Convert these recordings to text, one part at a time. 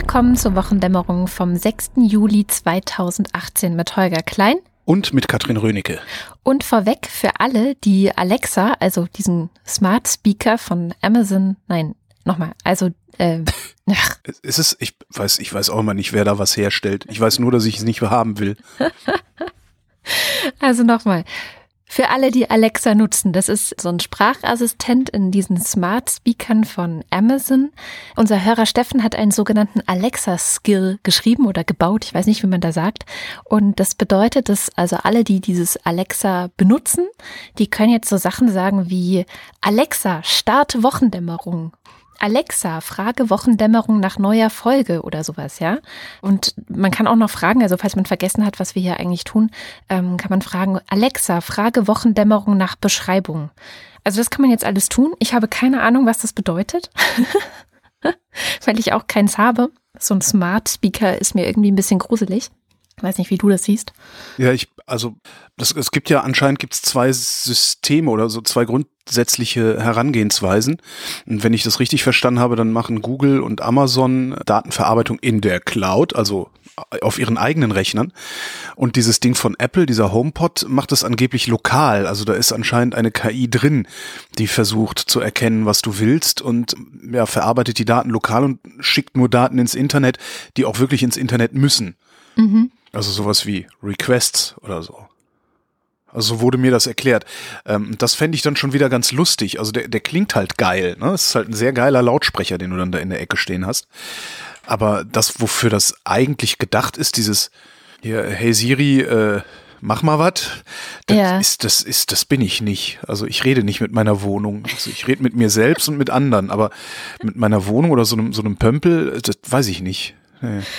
Willkommen zur Wochendämmerung vom 6. Juli 2018 mit Holger Klein. Und mit Katrin Rönecke. Und vorweg für alle, die Alexa, also diesen Smart Speaker von Amazon, nein, nochmal, also äh, ach. Es ist, ich weiß, ich weiß auch immer nicht, wer da was herstellt. Ich weiß nur, dass ich es nicht haben will. also nochmal. Für alle, die Alexa nutzen, das ist so ein Sprachassistent in diesen Smart Speakern von Amazon. Unser Hörer Steffen hat einen sogenannten Alexa-Skill geschrieben oder gebaut, ich weiß nicht, wie man da sagt. Und das bedeutet, dass also alle, die dieses Alexa benutzen, die können jetzt so Sachen sagen wie Alexa, start Wochendämmerung Alexa, frage Wochendämmerung nach neuer Folge oder sowas, ja. Und man kann auch noch fragen, also falls man vergessen hat, was wir hier eigentlich tun, ähm, kann man fragen, Alexa, frage Wochendämmerung nach Beschreibung. Also das kann man jetzt alles tun. Ich habe keine Ahnung, was das bedeutet, weil ich auch keins habe. So ein Smart Speaker ist mir irgendwie ein bisschen gruselig. Ich weiß nicht, wie du das siehst. Ja, ich, also das, es gibt ja anscheinend gibt's zwei Systeme oder so zwei grundsätzliche Herangehensweisen. Und wenn ich das richtig verstanden habe, dann machen Google und Amazon Datenverarbeitung in der Cloud, also auf ihren eigenen Rechnern. Und dieses Ding von Apple, dieser HomePod, macht es angeblich lokal. Also da ist anscheinend eine KI drin, die versucht zu erkennen, was du willst und ja, verarbeitet die Daten lokal und schickt nur Daten ins Internet, die auch wirklich ins Internet müssen. Mhm. Also sowas wie Requests oder so. Also so wurde mir das erklärt. Ähm, das fände ich dann schon wieder ganz lustig. Also der, der klingt halt geil. Ne? Das ist halt ein sehr geiler Lautsprecher, den du dann da in der Ecke stehen hast. Aber das, wofür das eigentlich gedacht ist, dieses hier, hey Siri, äh, mach mal was, das ja. ist, das ist, das bin ich nicht. Also ich rede nicht mit meiner Wohnung. Also ich rede mit mir selbst und mit anderen, aber mit meiner Wohnung oder so einem, so einem Pömpel, das weiß ich nicht.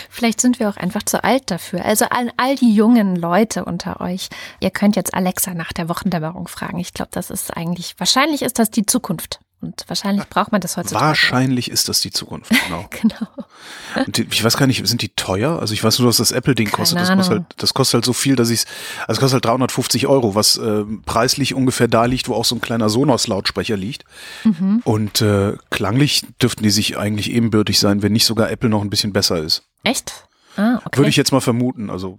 Vielleicht sind wir auch einfach zu alt dafür. Also an all die jungen Leute unter euch, ihr könnt jetzt Alexa nach der Wochendämmerung fragen. Ich glaube, das ist eigentlich, wahrscheinlich ist das die Zukunft. Und wahrscheinlich braucht man das heutzutage. Wahrscheinlich ist das die Zukunft, genau. genau. Die, ich weiß gar nicht, sind die teuer? Also ich weiß nur, dass das Apple-Ding kostet. Das kostet, halt, das kostet halt so viel, dass ich also es kostet halt 350 Euro, was äh, preislich ungefähr da liegt, wo auch so ein kleiner Sonos-Lautsprecher liegt. Mhm. Und äh, klanglich dürften die sich eigentlich ebenbürtig sein, wenn nicht sogar Apple noch ein bisschen besser ist. Echt? Ah, okay. Würde ich jetzt mal vermuten. Also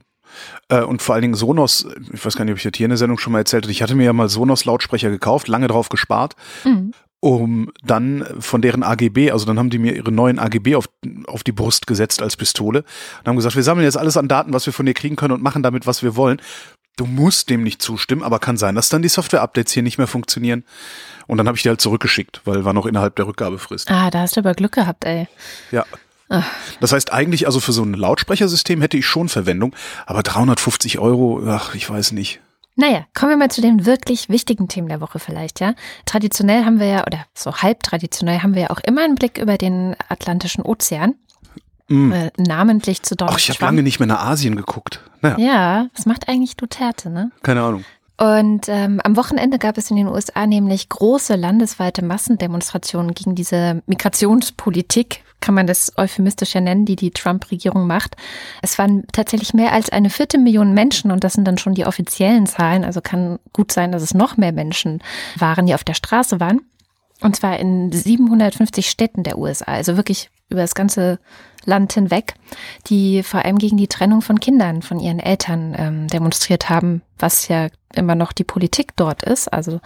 äh, und vor allen Dingen Sonos, ich weiß gar nicht, ob ich das hier in der Sendung schon mal erzählt habe, ich hatte mir ja mal Sonos Lautsprecher gekauft, lange drauf gespart. Mhm um dann von deren AGB, also dann haben die mir ihre neuen AGB auf, auf die Brust gesetzt als Pistole und haben gesagt, wir sammeln jetzt alles an Daten, was wir von dir kriegen können und machen damit, was wir wollen. Du musst dem nicht zustimmen, aber kann sein, dass dann die Software-Updates hier nicht mehr funktionieren. Und dann habe ich die halt zurückgeschickt, weil war noch innerhalb der Rückgabefrist. Ah, da hast du aber Glück gehabt, ey. Ja. Ach. Das heißt eigentlich, also für so ein Lautsprechersystem hätte ich schon Verwendung, aber 350 Euro, ach, ich weiß nicht. Naja, kommen wir mal zu den wirklich wichtigen Themen der Woche vielleicht, ja. Traditionell haben wir ja, oder so halb traditionell haben wir ja auch immer einen Blick über den Atlantischen Ozean. Mm. Äh, namentlich zu Donald Ach, ich habe lange nicht mehr nach Asien geguckt. Naja. Ja, was macht eigentlich Duterte, ne? Keine Ahnung. Und ähm, am Wochenende gab es in den USA nämlich große landesweite Massendemonstrationen gegen diese Migrationspolitik, kann man das euphemistisch ja nennen, die die Trump-Regierung macht. Es waren tatsächlich mehr als eine Viertelmillion Menschen und das sind dann schon die offiziellen Zahlen. Also kann gut sein, dass es noch mehr Menschen waren, die auf der Straße waren. Und zwar in 750 Städten der USA, also wirklich über das ganze Land hinweg, die vor allem gegen die Trennung von Kindern von ihren Eltern ähm, demonstriert haben, was ja immer noch die Politik dort ist. Also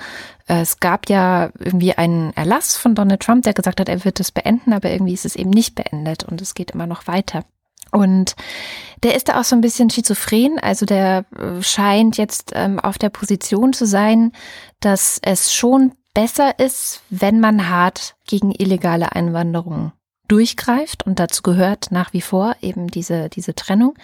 äh, es gab ja irgendwie einen Erlass von Donald Trump, der gesagt hat, er wird es beenden, aber irgendwie ist es eben nicht beendet und es geht immer noch weiter. Und der ist da auch so ein bisschen schizophren. Also der äh, scheint jetzt ähm, auf der Position zu sein, dass es schon besser ist, wenn man hart gegen illegale Einwanderung durchgreift und dazu gehört nach wie vor eben diese, diese Trennung.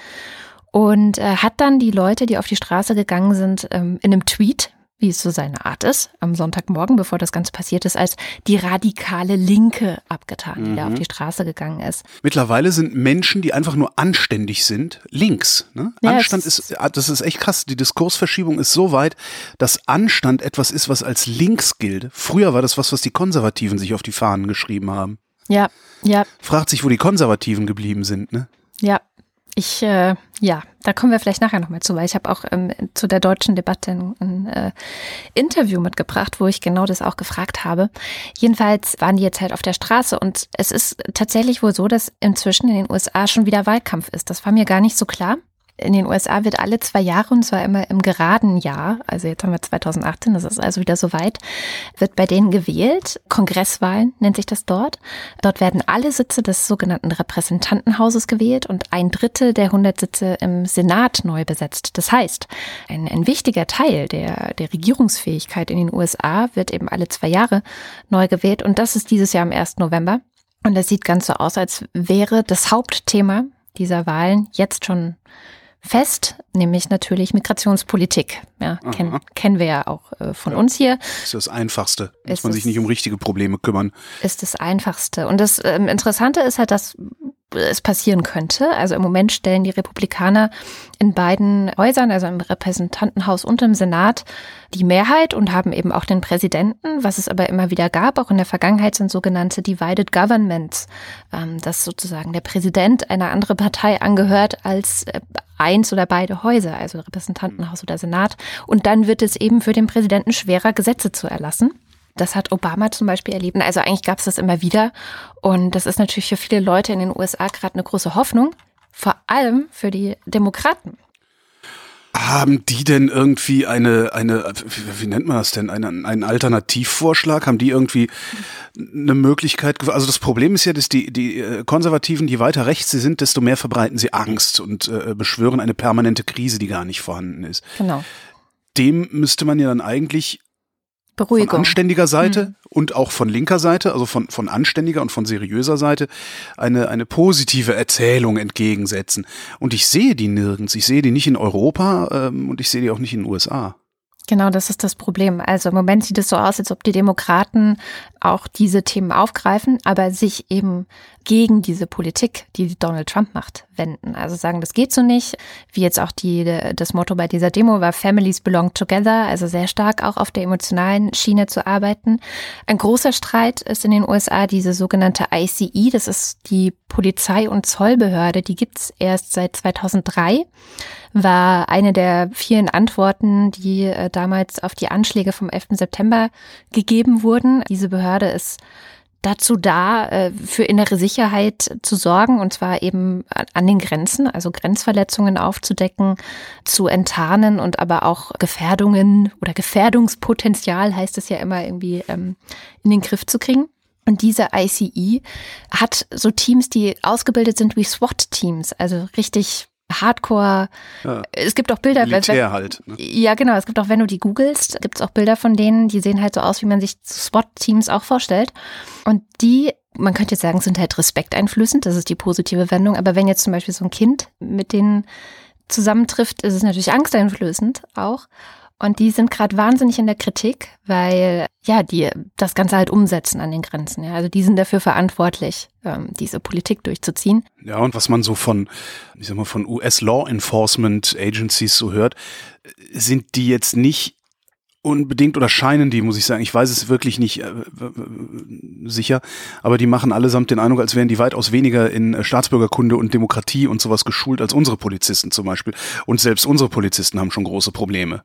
Und äh, hat dann die Leute, die auf die Straße gegangen sind, ähm, in einem Tweet, wie es so seine Art ist, am Sonntagmorgen, bevor das Ganze passiert ist, als die radikale Linke abgetan, die mhm. da auf mhm. die Straße gegangen ist. Mittlerweile sind Menschen, die einfach nur anständig sind, links. Ne? Ja, Anstand ist, das ist echt krass. Die Diskursverschiebung ist so weit, dass Anstand etwas ist, was als links gilt. Früher war das was, was die Konservativen sich auf die Fahnen geschrieben haben. Ja, ja. Fragt sich, wo die Konservativen geblieben sind, ne? Ja. Ich, äh, ja, da kommen wir vielleicht nachher nochmal zu, weil ich habe auch ähm, zu der deutschen Debatte ein, ein äh, Interview mitgebracht, wo ich genau das auch gefragt habe. Jedenfalls waren die jetzt halt auf der Straße und es ist tatsächlich wohl so, dass inzwischen in den USA schon wieder Wahlkampf ist. Das war mir gar nicht so klar in den USA wird alle zwei Jahre, und zwar immer im geraden Jahr, also jetzt haben wir 2018, das ist also wieder soweit, wird bei denen gewählt. Kongresswahlen nennt sich das dort. Dort werden alle Sitze des sogenannten Repräsentantenhauses gewählt und ein Drittel der 100 Sitze im Senat neu besetzt. Das heißt, ein, ein wichtiger Teil der, der Regierungsfähigkeit in den USA wird eben alle zwei Jahre neu gewählt und das ist dieses Jahr am 1. November. Und das sieht ganz so aus, als wäre das Hauptthema dieser Wahlen jetzt schon fest, nämlich natürlich Migrationspolitik. Ja, kenn, kennen wir ja auch äh, von ja. uns hier. Das ist das Einfachste. Muss man sich nicht um richtige Probleme kümmern. Ist das Einfachste. Und das ähm, Interessante ist halt, dass es passieren könnte. Also im Moment stellen die Republikaner in beiden Häusern, also im Repräsentantenhaus und im Senat, die Mehrheit und haben eben auch den Präsidenten. Was es aber immer wieder gab, auch in der Vergangenheit, sind sogenannte Divided Governments, ähm, dass sozusagen der Präsident einer anderen Partei angehört als äh, eins oder beide Häuser, also Repräsentantenhaus oder Senat. Und dann wird es eben für den Präsidenten schwerer, Gesetze zu erlassen. Das hat Obama zum Beispiel erlebt. Also eigentlich gab es das immer wieder. Und das ist natürlich für viele Leute in den USA gerade eine große Hoffnung, vor allem für die Demokraten. Haben die denn irgendwie eine, eine, wie nennt man das denn, einen, einen Alternativvorschlag? Haben die irgendwie eine Möglichkeit? Also das Problem ist ja, dass die, die äh, Konservativen, je weiter rechts sie sind, desto mehr verbreiten sie Angst und äh, beschwören eine permanente Krise, die gar nicht vorhanden ist. Genau. Dem müsste man ja dann eigentlich Beruhigung. Von anständiger Seite mhm. und auch von linker Seite, also von, von anständiger und von seriöser Seite, eine, eine positive Erzählung entgegensetzen. Und ich sehe die nirgends. Ich sehe die nicht in Europa ähm, und ich sehe die auch nicht in den USA. Genau, das ist das Problem. Also im Moment sieht es so aus, als ob die Demokraten auch diese Themen aufgreifen, aber sich eben gegen diese Politik, die Donald Trump macht, wenden. Also sagen, das geht so nicht. Wie jetzt auch die, das Motto bei dieser Demo war Families belong together, also sehr stark auch auf der emotionalen Schiene zu arbeiten. Ein großer Streit ist in den USA diese sogenannte ICE, das ist die Polizei- und Zollbehörde, die gibt's erst seit 2003 war eine der vielen Antworten, die äh, damals auf die Anschläge vom 11. September gegeben wurden. Diese Behörde ist dazu da, äh, für innere Sicherheit zu sorgen, und zwar eben an den Grenzen, also Grenzverletzungen aufzudecken, zu enttarnen und aber auch Gefährdungen oder Gefährdungspotenzial heißt es ja immer irgendwie ähm, in den Griff zu kriegen. Und diese ICE hat so Teams, die ausgebildet sind wie SWAT-Teams, also richtig Hardcore. Ja. Es gibt auch Bilder. Militär wenn, halt. Ne? Ja, genau. Es gibt auch, wenn du die googelst, gibt es auch Bilder von denen, die sehen halt so aus, wie man sich SWAT-Teams auch vorstellt. Und die, man könnte jetzt sagen, sind halt respekteinflößend. Das ist die positive Wendung. Aber wenn jetzt zum Beispiel so ein Kind mit denen zusammentrifft, ist es natürlich angsteinflößend auch. Und die sind gerade wahnsinnig in der Kritik, weil ja, die das Ganze halt umsetzen an den Grenzen. Ja. Also die sind dafür verantwortlich, ähm, diese Politik durchzuziehen. Ja, und was man so von, ich sag mal, von US Law Enforcement Agencies so hört, sind die jetzt nicht unbedingt oder scheinen die, muss ich sagen, ich weiß es wirklich nicht äh, sicher, aber die machen allesamt den Eindruck, als wären die weitaus weniger in äh, Staatsbürgerkunde und Demokratie und sowas geschult als unsere Polizisten zum Beispiel. Und selbst unsere Polizisten haben schon große Probleme.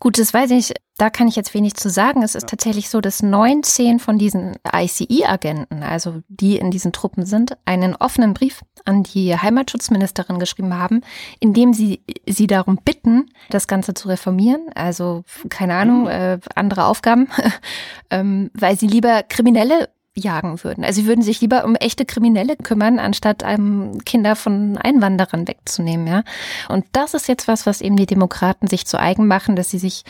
Gut, das weiß ich, da kann ich jetzt wenig zu sagen. Es ist ja. tatsächlich so, dass 19 von diesen ICE-Agenten, also die in diesen Truppen sind, einen offenen Brief an die Heimatschutzministerin geschrieben haben, in dem sie sie darum bitten, das Ganze zu reformieren. Also, keine Ahnung, mhm. äh, andere Aufgaben, ähm, weil sie lieber Kriminelle jagen würden. Also sie würden sich lieber um echte Kriminelle kümmern, anstatt einem Kinder von Einwanderern wegzunehmen, ja. Und das ist jetzt was, was eben die Demokraten sich zu eigen machen, dass sie sich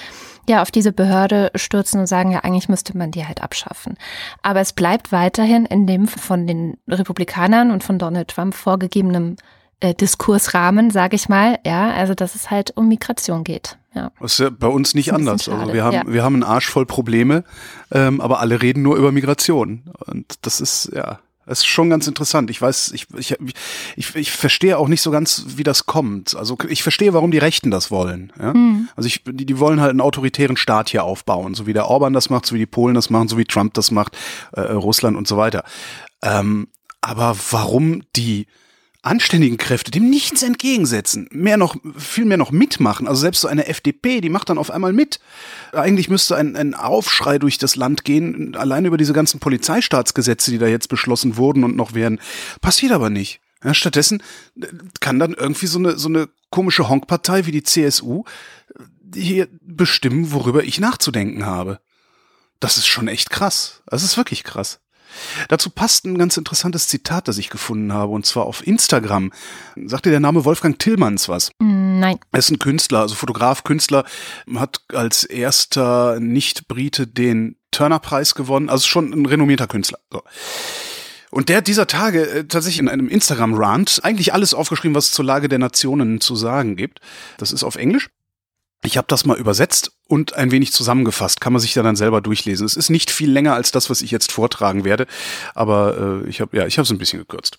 ja auf diese Behörde stürzen und sagen, ja, eigentlich müsste man die halt abschaffen. Aber es bleibt weiterhin in dem von den Republikanern und von Donald Trump vorgegebenen äh, Diskursrahmen, sage ich mal, ja, also dass es halt um Migration geht. Ja. Das ist ja bei uns nicht anders. Also wir haben, ja. wir haben einen Arsch voll Probleme, ähm, aber alle reden nur über Migration. Und das ist, ja, das ist schon ganz interessant. Ich weiß, ich, ich, ich, ich verstehe auch nicht so ganz, wie das kommt. Also ich verstehe, warum die Rechten das wollen. Ja? Mhm. Also ich, die, die wollen halt einen autoritären Staat hier aufbauen, so wie der Orban das macht, so wie die Polen das machen, so wie Trump das macht, äh, Russland und so weiter. Ähm, aber warum die anständigen Kräfte dem nichts entgegensetzen, mehr noch, viel mehr noch mitmachen. Also selbst so eine FDP, die macht dann auf einmal mit. Eigentlich müsste ein, ein Aufschrei durch das Land gehen, allein über diese ganzen Polizeistaatsgesetze, die da jetzt beschlossen wurden und noch werden. Passiert aber nicht. Ja, stattdessen äh, kann dann irgendwie so eine, so eine komische Honkpartei wie die CSU äh, hier bestimmen, worüber ich nachzudenken habe. Das ist schon echt krass. Das ist wirklich krass. Dazu passt ein ganz interessantes Zitat, das ich gefunden habe, und zwar auf Instagram. Sagt dir der Name Wolfgang Tillmanns was? Mm, nein. Er ist ein Künstler, also Fotograf, Künstler, hat als erster Nicht-Brite den Turner-Preis gewonnen, also schon ein renommierter Künstler. So. Und der hat dieser Tage äh, tatsächlich in einem Instagram-Rant eigentlich alles aufgeschrieben, was es zur Lage der Nationen zu sagen gibt. Das ist auf Englisch. Ich habe das mal übersetzt und ein wenig zusammengefasst. Kann man sich da dann selber durchlesen. Es ist nicht viel länger als das, was ich jetzt vortragen werde, aber äh, ich habe ja, ich habe es ein bisschen gekürzt.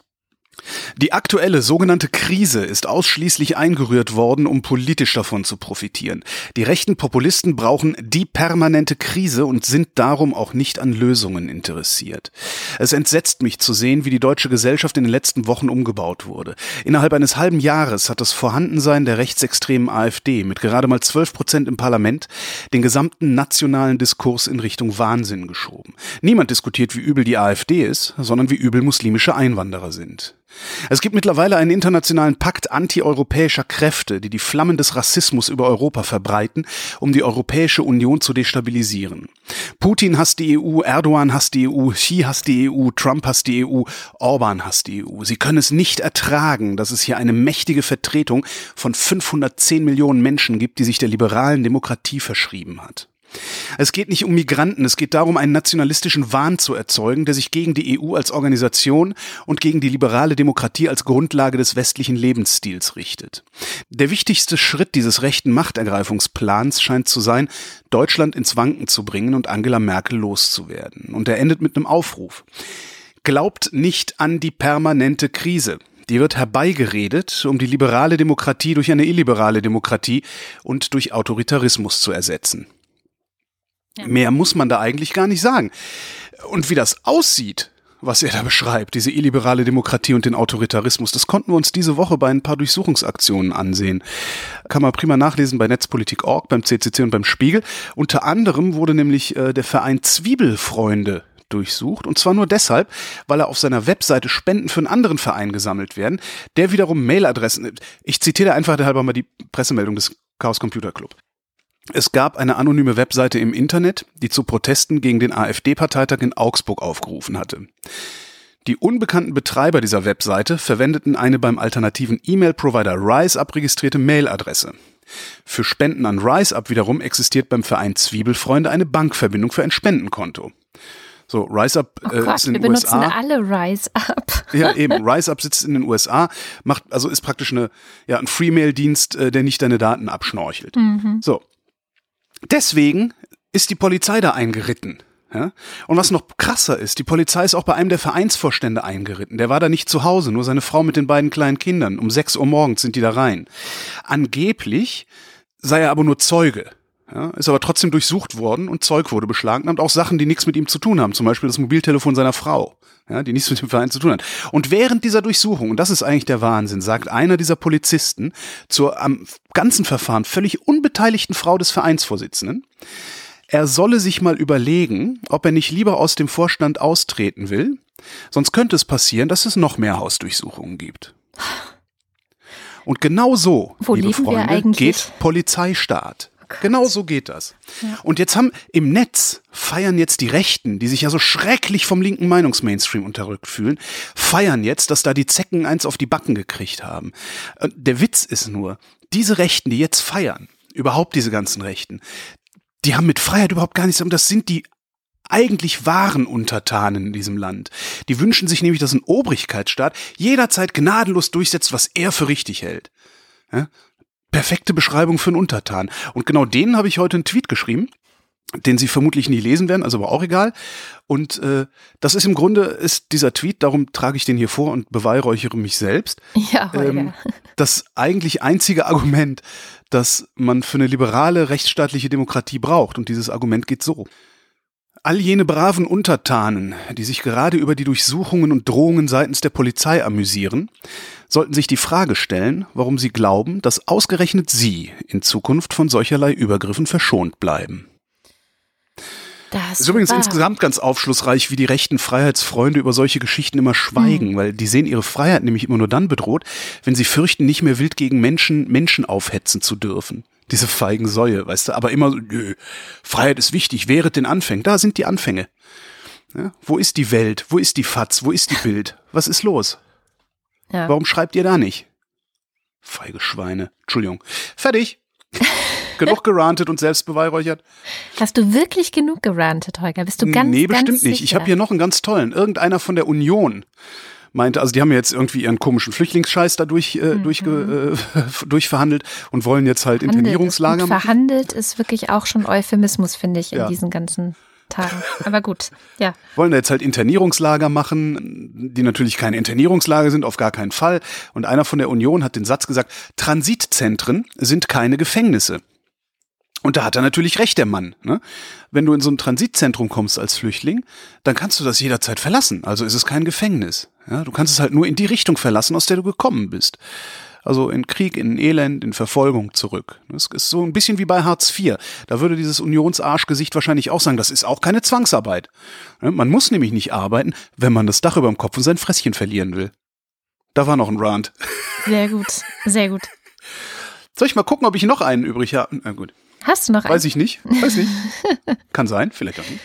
Die aktuelle sogenannte Krise ist ausschließlich eingerührt worden, um politisch davon zu profitieren. Die rechten Populisten brauchen die permanente Krise und sind darum auch nicht an Lösungen interessiert. Es entsetzt mich zu sehen, wie die deutsche Gesellschaft in den letzten Wochen umgebaut wurde. Innerhalb eines halben Jahres hat das Vorhandensein der rechtsextremen AfD mit gerade mal 12 Prozent im Parlament den gesamten nationalen Diskurs in Richtung Wahnsinn geschoben. Niemand diskutiert, wie übel die AfD ist, sondern wie übel muslimische Einwanderer sind. Es gibt mittlerweile einen internationalen Pakt antieuropäischer Kräfte, die die Flammen des Rassismus über Europa verbreiten, um die Europäische Union zu destabilisieren. Putin hasst die EU, Erdogan hasst die EU, Xi hasst die EU, Trump hasst die EU, Orban hasst die EU. Sie können es nicht ertragen, dass es hier eine mächtige Vertretung von 510 Millionen Menschen gibt, die sich der liberalen Demokratie verschrieben hat. Es geht nicht um Migranten, es geht darum, einen nationalistischen Wahn zu erzeugen, der sich gegen die EU als Organisation und gegen die liberale Demokratie als Grundlage des westlichen Lebensstils richtet. Der wichtigste Schritt dieses rechten Machtergreifungsplans scheint zu sein, Deutschland ins Wanken zu bringen und Angela Merkel loszuwerden. Und er endet mit einem Aufruf. Glaubt nicht an die permanente Krise. Die wird herbeigeredet, um die liberale Demokratie durch eine illiberale Demokratie und durch Autoritarismus zu ersetzen. Ja. Mehr muss man da eigentlich gar nicht sagen. Und wie das aussieht, was er da beschreibt, diese illiberale Demokratie und den Autoritarismus, das konnten wir uns diese Woche bei ein paar Durchsuchungsaktionen ansehen. Kann man prima nachlesen bei Netzpolitik.org, beim CCC und beim Spiegel. Unter anderem wurde nämlich äh, der Verein Zwiebelfreunde durchsucht. Und zwar nur deshalb, weil er auf seiner Webseite Spenden für einen anderen Verein gesammelt werden, der wiederum Mailadressen. Ich zitiere einfach halber mal die Pressemeldung des Chaos Computer Club. Es gab eine anonyme Webseite im Internet, die zu Protesten gegen den AfD-Parteitag in Augsburg aufgerufen hatte. Die unbekannten Betreiber dieser Webseite verwendeten eine beim alternativen E-Mail-Provider RiseUp registrierte Mailadresse. Für Spenden an RiseUp wiederum existiert beim Verein Zwiebelfreunde eine Bankverbindung für ein Spendenkonto. So, RiseUp oh äh, ist in den wir USA. Wir benutzen alle RiseUp. Ja, eben. RiseUp sitzt in den USA, macht also ist praktisch eine ja ein Freemail-Dienst, äh, der nicht deine Daten abschnorchelt. Mhm. So, Deswegen ist die Polizei da eingeritten. Ja? Und was noch krasser ist, die Polizei ist auch bei einem der Vereinsvorstände eingeritten. Der war da nicht zu Hause, nur seine Frau mit den beiden kleinen Kindern. Um 6 Uhr morgens sind die da rein. Angeblich sei er aber nur Zeuge. Ja, ist aber trotzdem durchsucht worden und Zeug wurde beschlagnahmt, auch Sachen, die nichts mit ihm zu tun haben, zum Beispiel das Mobiltelefon seiner Frau, ja, die nichts mit dem Verein zu tun hat. Und während dieser Durchsuchung, und das ist eigentlich der Wahnsinn, sagt einer dieser Polizisten zur am ganzen Verfahren völlig unbeteiligten Frau des Vereinsvorsitzenden, er solle sich mal überlegen, ob er nicht lieber aus dem Vorstand austreten will, sonst könnte es passieren, dass es noch mehr Hausdurchsuchungen gibt. Und genau so, Wo liebe Freunde, geht Polizeistaat. Genau so geht das. Ja. Und jetzt haben im Netz feiern jetzt die Rechten, die sich ja so schrecklich vom linken Meinungsmainstream unterrückt fühlen, feiern jetzt, dass da die Zecken eins auf die Backen gekriegt haben. Der Witz ist nur, diese Rechten, die jetzt feiern, überhaupt diese ganzen Rechten, die haben mit Freiheit überhaupt gar nichts, das sind die eigentlich wahren Untertanen in diesem Land. Die wünschen sich nämlich, dass ein Obrigkeitsstaat jederzeit gnadenlos durchsetzt, was er für richtig hält. Ja? Perfekte Beschreibung für einen Untertan. Und genau denen habe ich heute einen Tweet geschrieben, den Sie vermutlich nie lesen werden, also aber auch egal. Und äh, das ist im Grunde ist dieser Tweet, darum trage ich den hier vor und beweihräuchere mich selbst. Ja, ähm, das eigentlich einzige Argument, das man für eine liberale rechtsstaatliche Demokratie braucht. Und dieses Argument geht so. All jene braven Untertanen, die sich gerade über die Durchsuchungen und Drohungen seitens der Polizei amüsieren, sollten sich die Frage stellen, warum sie glauben, dass ausgerechnet sie in Zukunft von solcherlei Übergriffen verschont bleiben. Das ist übrigens wahr. insgesamt ganz aufschlussreich, wie die rechten Freiheitsfreunde über solche Geschichten immer schweigen, hm. weil die sehen ihre Freiheit nämlich immer nur dann bedroht, wenn sie fürchten, nicht mehr wild gegen Menschen Menschen aufhetzen zu dürfen. Diese feigen Säue, weißt du, aber immer so, nö, Freiheit ist wichtig, wehret den Anfängen. Da sind die Anfänge. Ja, wo ist die Welt? Wo ist die Fatz? Wo ist die Bild? Was ist los? Ja. Warum schreibt ihr da nicht? Feige Schweine. Entschuldigung. Fertig. genug gerantet und selbst beweihräuchert. Hast du wirklich genug gerantet, Holger? Bist du ganz Nee, bestimmt ganz nicht. Ich habe hier noch einen ganz tollen. Irgendeiner von der Union meinte, also die haben jetzt irgendwie ihren komischen Flüchtlingsscheiß da durch, äh, mhm. durchge, äh, durchverhandelt und wollen jetzt halt Verhandelt Internierungslager machen. Verhandelt ist wirklich auch schon Euphemismus, finde ich, in ja. diesen ganzen Tagen. Aber gut, ja. Wollen jetzt halt Internierungslager machen, die natürlich keine Internierungslager sind, auf gar keinen Fall. Und einer von der Union hat den Satz gesagt, Transitzentren sind keine Gefängnisse. Und da hat er natürlich recht, der Mann. Ne? Wenn du in so ein Transitzentrum kommst als Flüchtling, dann kannst du das jederzeit verlassen. Also ist es kein Gefängnis. Ja? Du kannst es halt nur in die Richtung verlassen, aus der du gekommen bist. Also in Krieg, in Elend, in Verfolgung zurück. Das ist so ein bisschen wie bei Hartz IV. Da würde dieses Unionsarschgesicht wahrscheinlich auch sagen, das ist auch keine Zwangsarbeit. Man muss nämlich nicht arbeiten, wenn man das Dach über dem Kopf und sein Fresschen verlieren will. Da war noch ein Rand. Sehr gut, sehr gut. Soll ich mal gucken, ob ich noch einen übrig habe? Na gut. Hast du noch einen? Weiß ich nicht. Weiß nicht. Kann sein, vielleicht auch nicht.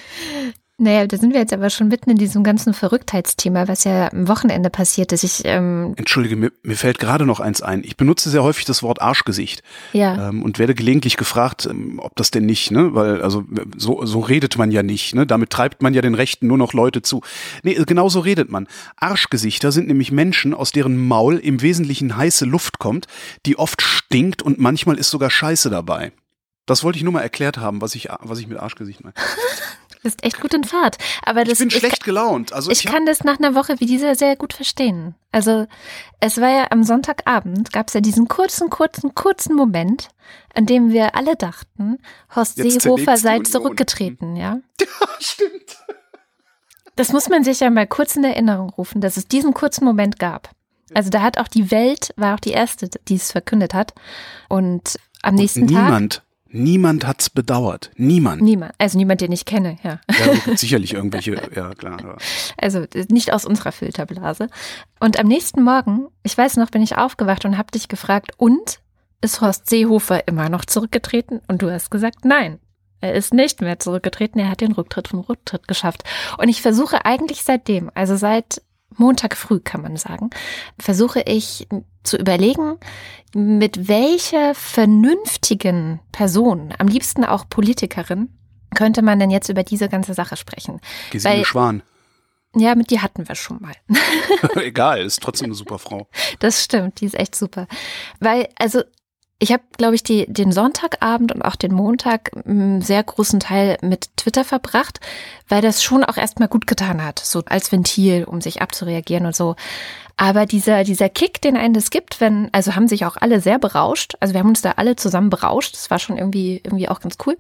Naja, da sind wir jetzt aber schon mitten in diesem ganzen Verrücktheitsthema, was ja am Wochenende passiert ist. Ich, ähm Entschuldige, mir, mir fällt gerade noch eins ein. Ich benutze sehr häufig das Wort Arschgesicht. Ja. Ähm, und werde gelegentlich gefragt, ähm, ob das denn nicht, ne? Weil, also so, so redet man ja nicht, ne? Damit treibt man ja den Rechten nur noch Leute zu. Nee, genau so redet man. Arschgesichter sind nämlich Menschen, aus deren Maul im Wesentlichen heiße Luft kommt, die oft stinkt und manchmal ist sogar Scheiße dabei. Das wollte ich nur mal erklärt haben, was ich, was ich mit Arschgesicht meine. Bist echt gut in Fahrt. Aber das, ich bin schlecht ich, gelaunt. Also ich, ich kann das nach einer Woche wie dieser sehr gut verstehen. Also es war ja am Sonntagabend, gab es ja diesen kurzen, kurzen, kurzen Moment, an dem wir alle dachten, Horst Jetzt Seehofer sei zurückgetreten, ja? Ja, stimmt. Das muss man sich ja mal kurz in Erinnerung rufen, dass es diesen kurzen Moment gab. Also da hat auch die Welt, war auch die erste, die es verkündet hat. Und am nächsten Und niemand, Tag. Niemand Niemand hat's bedauert. Niemand. Niemand. Also niemand, den ich kenne, ja. Ja, sicherlich irgendwelche, ja klar. Ja. Also nicht aus unserer Filterblase. Und am nächsten Morgen, ich weiß noch, bin ich aufgewacht und habe dich gefragt, und ist Horst Seehofer immer noch zurückgetreten? Und du hast gesagt, nein. Er ist nicht mehr zurückgetreten, er hat den Rücktritt vom Rücktritt geschafft. Und ich versuche eigentlich seitdem, also seit Montag früh kann man sagen, versuche ich zu überlegen, mit welcher vernünftigen Person, am liebsten auch Politikerin, könnte man denn jetzt über diese ganze Sache sprechen? Gesine Schwan. Ja, mit die hatten wir schon mal. Egal, ist trotzdem eine super Frau. Das stimmt, die ist echt super. Weil, also ich habe, glaube ich, die, den Sonntagabend und auch den Montag einen sehr großen Teil mit Twitter verbracht, weil das schon auch erstmal gut getan hat, so als Ventil, um sich abzureagieren und so. Aber dieser, dieser Kick, den einen das gibt, wenn, also haben sich auch alle sehr berauscht. Also wir haben uns da alle zusammen berauscht. Das war schon irgendwie, irgendwie auch ganz cool.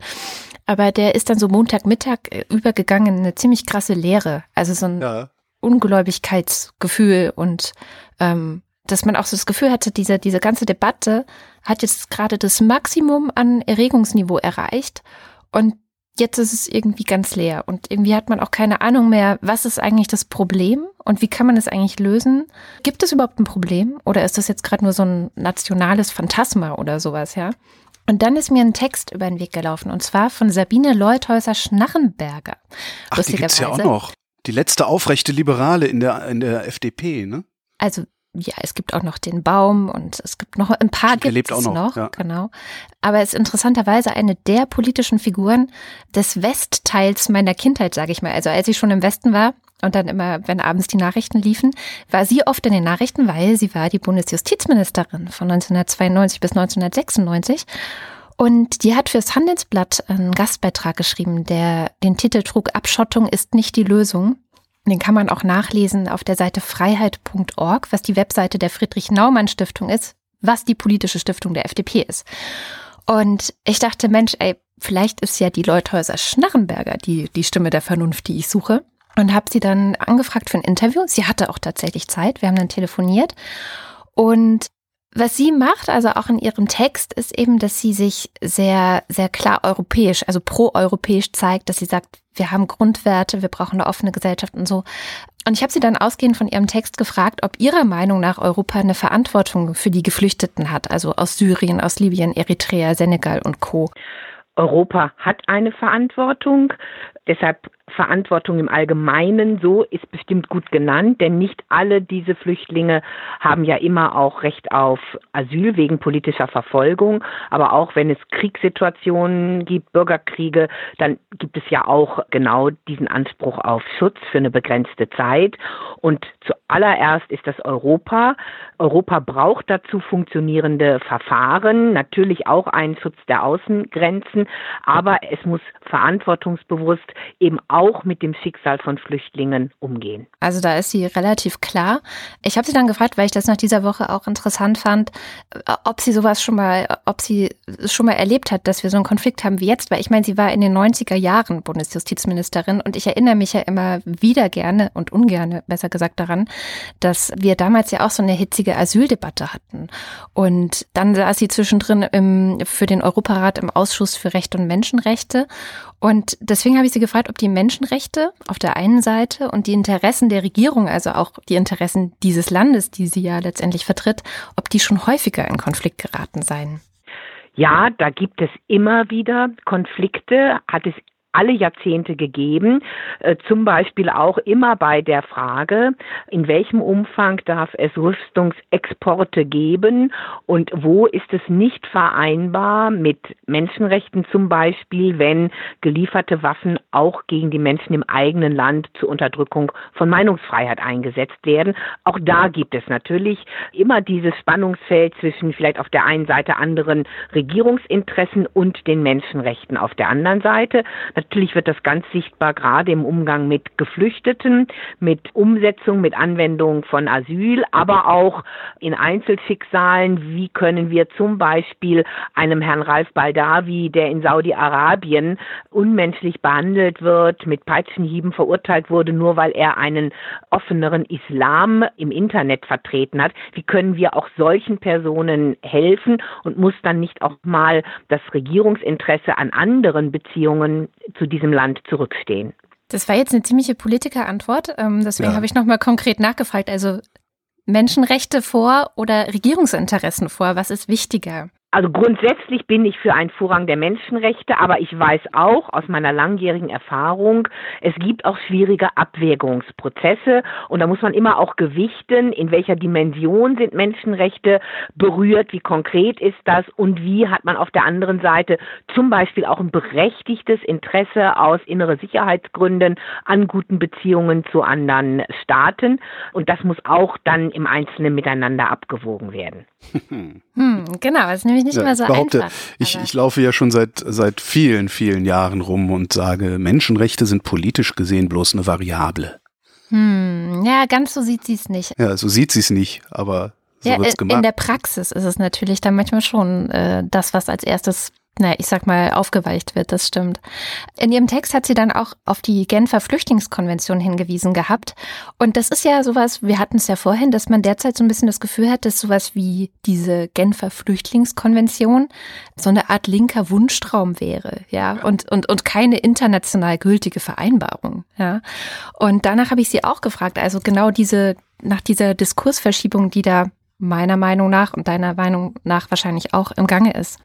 Aber der ist dann so Montagmittag äh, übergegangen in eine ziemlich krasse Leere. Also so ein ja. Ungläubigkeitsgefühl und ähm, dass man auch so das Gefühl hatte, diese, diese ganze Debatte hat jetzt gerade das Maximum an Erregungsniveau erreicht und jetzt ist es irgendwie ganz leer und irgendwie hat man auch keine Ahnung mehr, was ist eigentlich das Problem und wie kann man es eigentlich lösen? Gibt es überhaupt ein Problem oder ist das jetzt gerade nur so ein nationales Phantasma oder sowas, ja? Und dann ist mir ein Text über den Weg gelaufen und zwar von Sabine Leuthäuser-Schnarrenberger. Ach, die gibt's ja auch noch. Die letzte aufrechte Liberale in der, in der FDP, ne? Also ja, es gibt auch noch den Baum und es gibt noch ein paar gibt auch noch, noch ja. genau. Aber es ist interessanterweise eine der politischen Figuren des Westteils meiner Kindheit, sage ich mal. Also als ich schon im Westen war und dann immer, wenn abends die Nachrichten liefen, war sie oft in den Nachrichten, weil sie war die Bundesjustizministerin von 1992 bis 1996. Und die hat fürs Handelsblatt einen Gastbeitrag geschrieben, der den Titel trug Abschottung ist nicht die Lösung. Den kann man auch nachlesen auf der Seite freiheit.org, was die Webseite der Friedrich Naumann Stiftung ist, was die politische Stiftung der FDP ist. Und ich dachte, Mensch, ey, vielleicht ist ja die Leuthäuser Schnarrenberger die, die Stimme der Vernunft, die ich suche. Und habe sie dann angefragt für ein Interview. Sie hatte auch tatsächlich Zeit. Wir haben dann telefoniert. Und was sie macht, also auch in ihrem Text, ist eben, dass sie sich sehr, sehr klar europäisch, also pro-europäisch zeigt, dass sie sagt, wir haben Grundwerte, wir brauchen eine offene Gesellschaft und so. Und ich habe sie dann ausgehend von ihrem Text gefragt, ob ihrer Meinung nach Europa eine Verantwortung für die Geflüchteten hat, also aus Syrien, aus Libyen, Eritrea, Senegal und Co. Europa hat eine Verantwortung. Deshalb Verantwortung im Allgemeinen, so ist bestimmt gut genannt, denn nicht alle diese Flüchtlinge haben ja immer auch Recht auf Asyl wegen politischer Verfolgung. Aber auch wenn es Kriegssituationen gibt, Bürgerkriege, dann gibt es ja auch genau diesen Anspruch auf Schutz für eine begrenzte Zeit. Und zuallererst ist das Europa. Europa braucht dazu funktionierende Verfahren, natürlich auch einen Schutz der Außengrenzen, aber es muss verantwortungsbewusst eben auch mit dem Schicksal von Flüchtlingen umgehen. Also da ist sie relativ klar. Ich habe sie dann gefragt, weil ich das nach dieser Woche auch interessant fand, äh, ob sie sowas schon mal, ob sie schon mal erlebt hat, dass wir so einen Konflikt haben wie jetzt, weil ich meine, sie war in den 90er Jahren Bundesjustizministerin und ich erinnere mich ja immer wieder gerne und ungerne, besser gesagt, daran, dass wir damals ja auch so eine hitzige Asyldebatte hatten. Und dann saß sie zwischendrin im, für den Europarat im Ausschuss für Recht und Menschenrechte und deswegen habe ich sie gefragt, ob die Menschenrechte auf der einen Seite und die Interessen der Regierung, also auch die Interessen dieses Landes, die sie ja letztendlich vertritt, ob die schon häufiger in Konflikt geraten seien. Ja, da gibt es immer wieder Konflikte, hat es alle Jahrzehnte gegeben, äh, zum Beispiel auch immer bei der Frage, in welchem Umfang darf es Rüstungsexporte geben und wo ist es nicht vereinbar mit Menschenrechten zum Beispiel, wenn gelieferte Waffen auch gegen die Menschen im eigenen Land zur Unterdrückung von Meinungsfreiheit eingesetzt werden. Auch da gibt es natürlich immer dieses Spannungsfeld zwischen vielleicht auf der einen Seite anderen Regierungsinteressen und den Menschenrechten auf der anderen Seite. Natürlich wird das ganz sichtbar gerade im Umgang mit Geflüchteten, mit Umsetzung, mit Anwendung von Asyl, aber auch in Einzelschicksalen. Wie können wir zum Beispiel einem Herrn Ralf Baldawi, der in Saudi-Arabien unmenschlich behandelt wird, mit Peitschenhieben verurteilt wurde, nur weil er einen offeneren Islam im Internet vertreten hat, wie können wir auch solchen Personen helfen und muss dann nicht auch mal das Regierungsinteresse an anderen Beziehungen zu diesem Land zurückstehen. Das war jetzt eine ziemliche Politikerantwort. Ähm, deswegen ja. habe ich nochmal konkret nachgefragt. Also Menschenrechte vor oder Regierungsinteressen vor? Was ist wichtiger? Also grundsätzlich bin ich für einen Vorrang der Menschenrechte, aber ich weiß auch aus meiner langjährigen Erfahrung, es gibt auch schwierige Abwägungsprozesse und da muss man immer auch gewichten, in welcher Dimension sind Menschenrechte berührt, wie konkret ist das und wie hat man auf der anderen Seite zum Beispiel auch ein berechtigtes Interesse aus innere Sicherheitsgründen an guten Beziehungen zu anderen Staaten und das muss auch dann im Einzelnen miteinander abgewogen werden. Hm, genau, das ist nämlich nicht ja, mehr so behaupte, einfach. Ich, ich laufe ja schon seit, seit vielen, vielen Jahren rum und sage, Menschenrechte sind politisch gesehen bloß eine Variable. Hm, ja, ganz so sieht sie es nicht. Ja, so sieht sie es nicht, aber so ja, wird's gemacht. In der Praxis ist es natürlich dann manchmal schon äh, das, was als erstes naja, ich sag mal, aufgeweicht wird, das stimmt. In ihrem Text hat sie dann auch auf die Genfer Flüchtlingskonvention hingewiesen gehabt. Und das ist ja sowas, wir hatten es ja vorhin, dass man derzeit so ein bisschen das Gefühl hat, dass sowas wie diese Genfer Flüchtlingskonvention so eine Art linker Wunschtraum wäre, ja, und, und, und keine international gültige Vereinbarung, ja. Und danach habe ich sie auch gefragt, also genau diese, nach dieser Diskursverschiebung, die da meiner Meinung nach und deiner Meinung nach wahrscheinlich auch im Gange ist.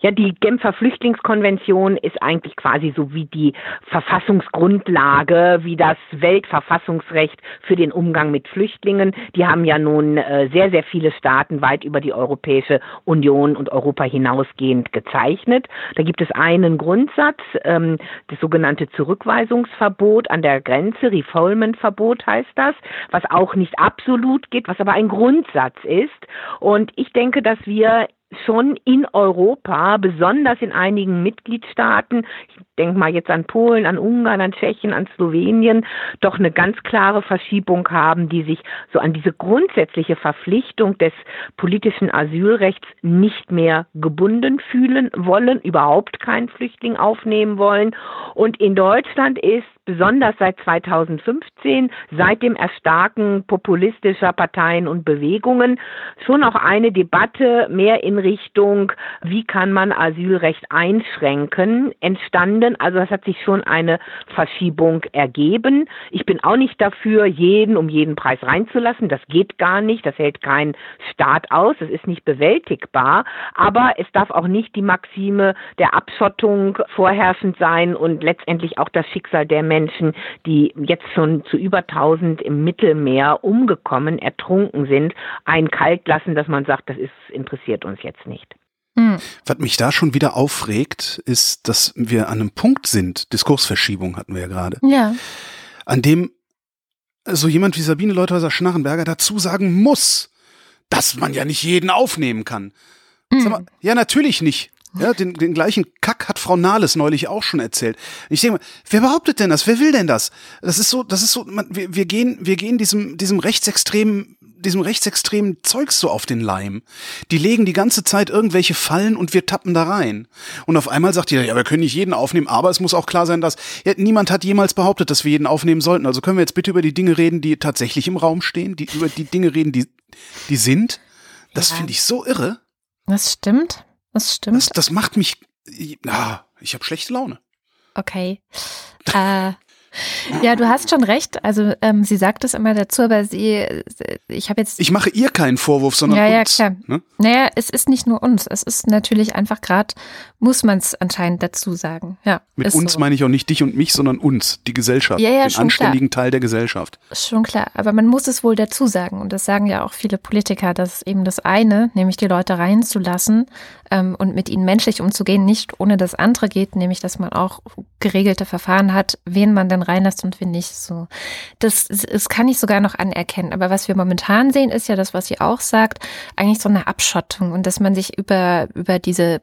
Ja, die Genfer Flüchtlingskonvention ist eigentlich quasi so wie die Verfassungsgrundlage, wie das Weltverfassungsrecht für den Umgang mit Flüchtlingen. Die haben ja nun äh, sehr, sehr viele Staaten weit über die Europäische Union und Europa hinausgehend gezeichnet. Da gibt es einen Grundsatz, ähm, das sogenannte Zurückweisungsverbot an der Grenze, Refoulement-Verbot heißt das, was auch nicht absolut geht, was aber ein Grundsatz ist. Und ich denke, dass wir schon in Europa, besonders in einigen Mitgliedstaaten, ich denke mal jetzt an Polen, an Ungarn, an Tschechien, an Slowenien, doch eine ganz klare Verschiebung haben, die sich so an diese grundsätzliche Verpflichtung des politischen Asylrechts nicht mehr gebunden fühlen wollen, überhaupt keinen Flüchtling aufnehmen wollen. Und in Deutschland ist besonders seit 2015, seit dem Erstarken populistischer Parteien und Bewegungen, schon auch eine Debatte mehr in Richtung, wie kann man Asylrecht einschränken, entstanden. Also es hat sich schon eine Verschiebung ergeben. Ich bin auch nicht dafür, jeden um jeden Preis reinzulassen. Das geht gar nicht. Das hält kein Staat aus. Das ist nicht bewältigbar. Aber es darf auch nicht die Maxime der Abschottung vorherrschend sein und letztendlich auch das Schicksal der Menschen Menschen, die jetzt schon zu über 1000 im Mittelmeer umgekommen, ertrunken sind, einen kalt lassen, dass man sagt, das ist, interessiert uns jetzt nicht. Hm. Was mich da schon wieder aufregt, ist, dass wir an einem Punkt sind, Diskursverschiebung hatten wir ja gerade, ja. an dem so jemand wie Sabine Leuthäuser-Schnarrenberger dazu sagen muss, dass man ja nicht jeden aufnehmen kann. Hm. Mal, ja, natürlich nicht. Ja, den, den gleichen Kack hat Frau Nahles neulich auch schon erzählt. Ich denke mal, wer behauptet denn das? Wer will denn das? Das ist so, das ist so, man, wir, wir gehen, wir gehen diesem, diesem rechtsextremen, diesem rechtsextremen Zeugs so auf den Leim. Die legen die ganze Zeit irgendwelche Fallen und wir tappen da rein. Und auf einmal sagt ihr, ja, wir können nicht jeden aufnehmen, aber es muss auch klar sein, dass ja, niemand hat jemals behauptet, dass wir jeden aufnehmen sollten. Also können wir jetzt bitte über die Dinge reden, die tatsächlich im Raum stehen, die über die Dinge reden, die, die sind. Das ja. finde ich so irre. Das stimmt. Das stimmt. Das, das macht mich. Ah, ich habe schlechte Laune. Okay. äh, ja, du hast schon recht. Also ähm, sie sagt es immer dazu, aber sie, ich habe jetzt. Ich mache ihr keinen Vorwurf, sondern ja, uns. Ja, klar. Ne? Naja, es ist nicht nur uns. Es ist natürlich einfach gerade, muss man es anscheinend dazu sagen. Ja. Mit uns so. meine ich auch nicht dich und mich, sondern uns, die Gesellschaft, ja, ja, den anständigen klar. Teil der Gesellschaft. Schon klar. Aber man muss es wohl dazu sagen. Und das sagen ja auch viele Politiker, dass eben das eine, nämlich die Leute reinzulassen ähm, und mit ihnen menschlich umzugehen, nicht ohne das andere geht, nämlich dass man auch geregelte Verfahren hat, wen man denn reinlässt und wen nicht. So, das, das kann ich sogar noch anerkennen. Aber was wir momentan sehen, ist ja das, was sie auch sagt, eigentlich so eine Abschottung und dass man sich über über diese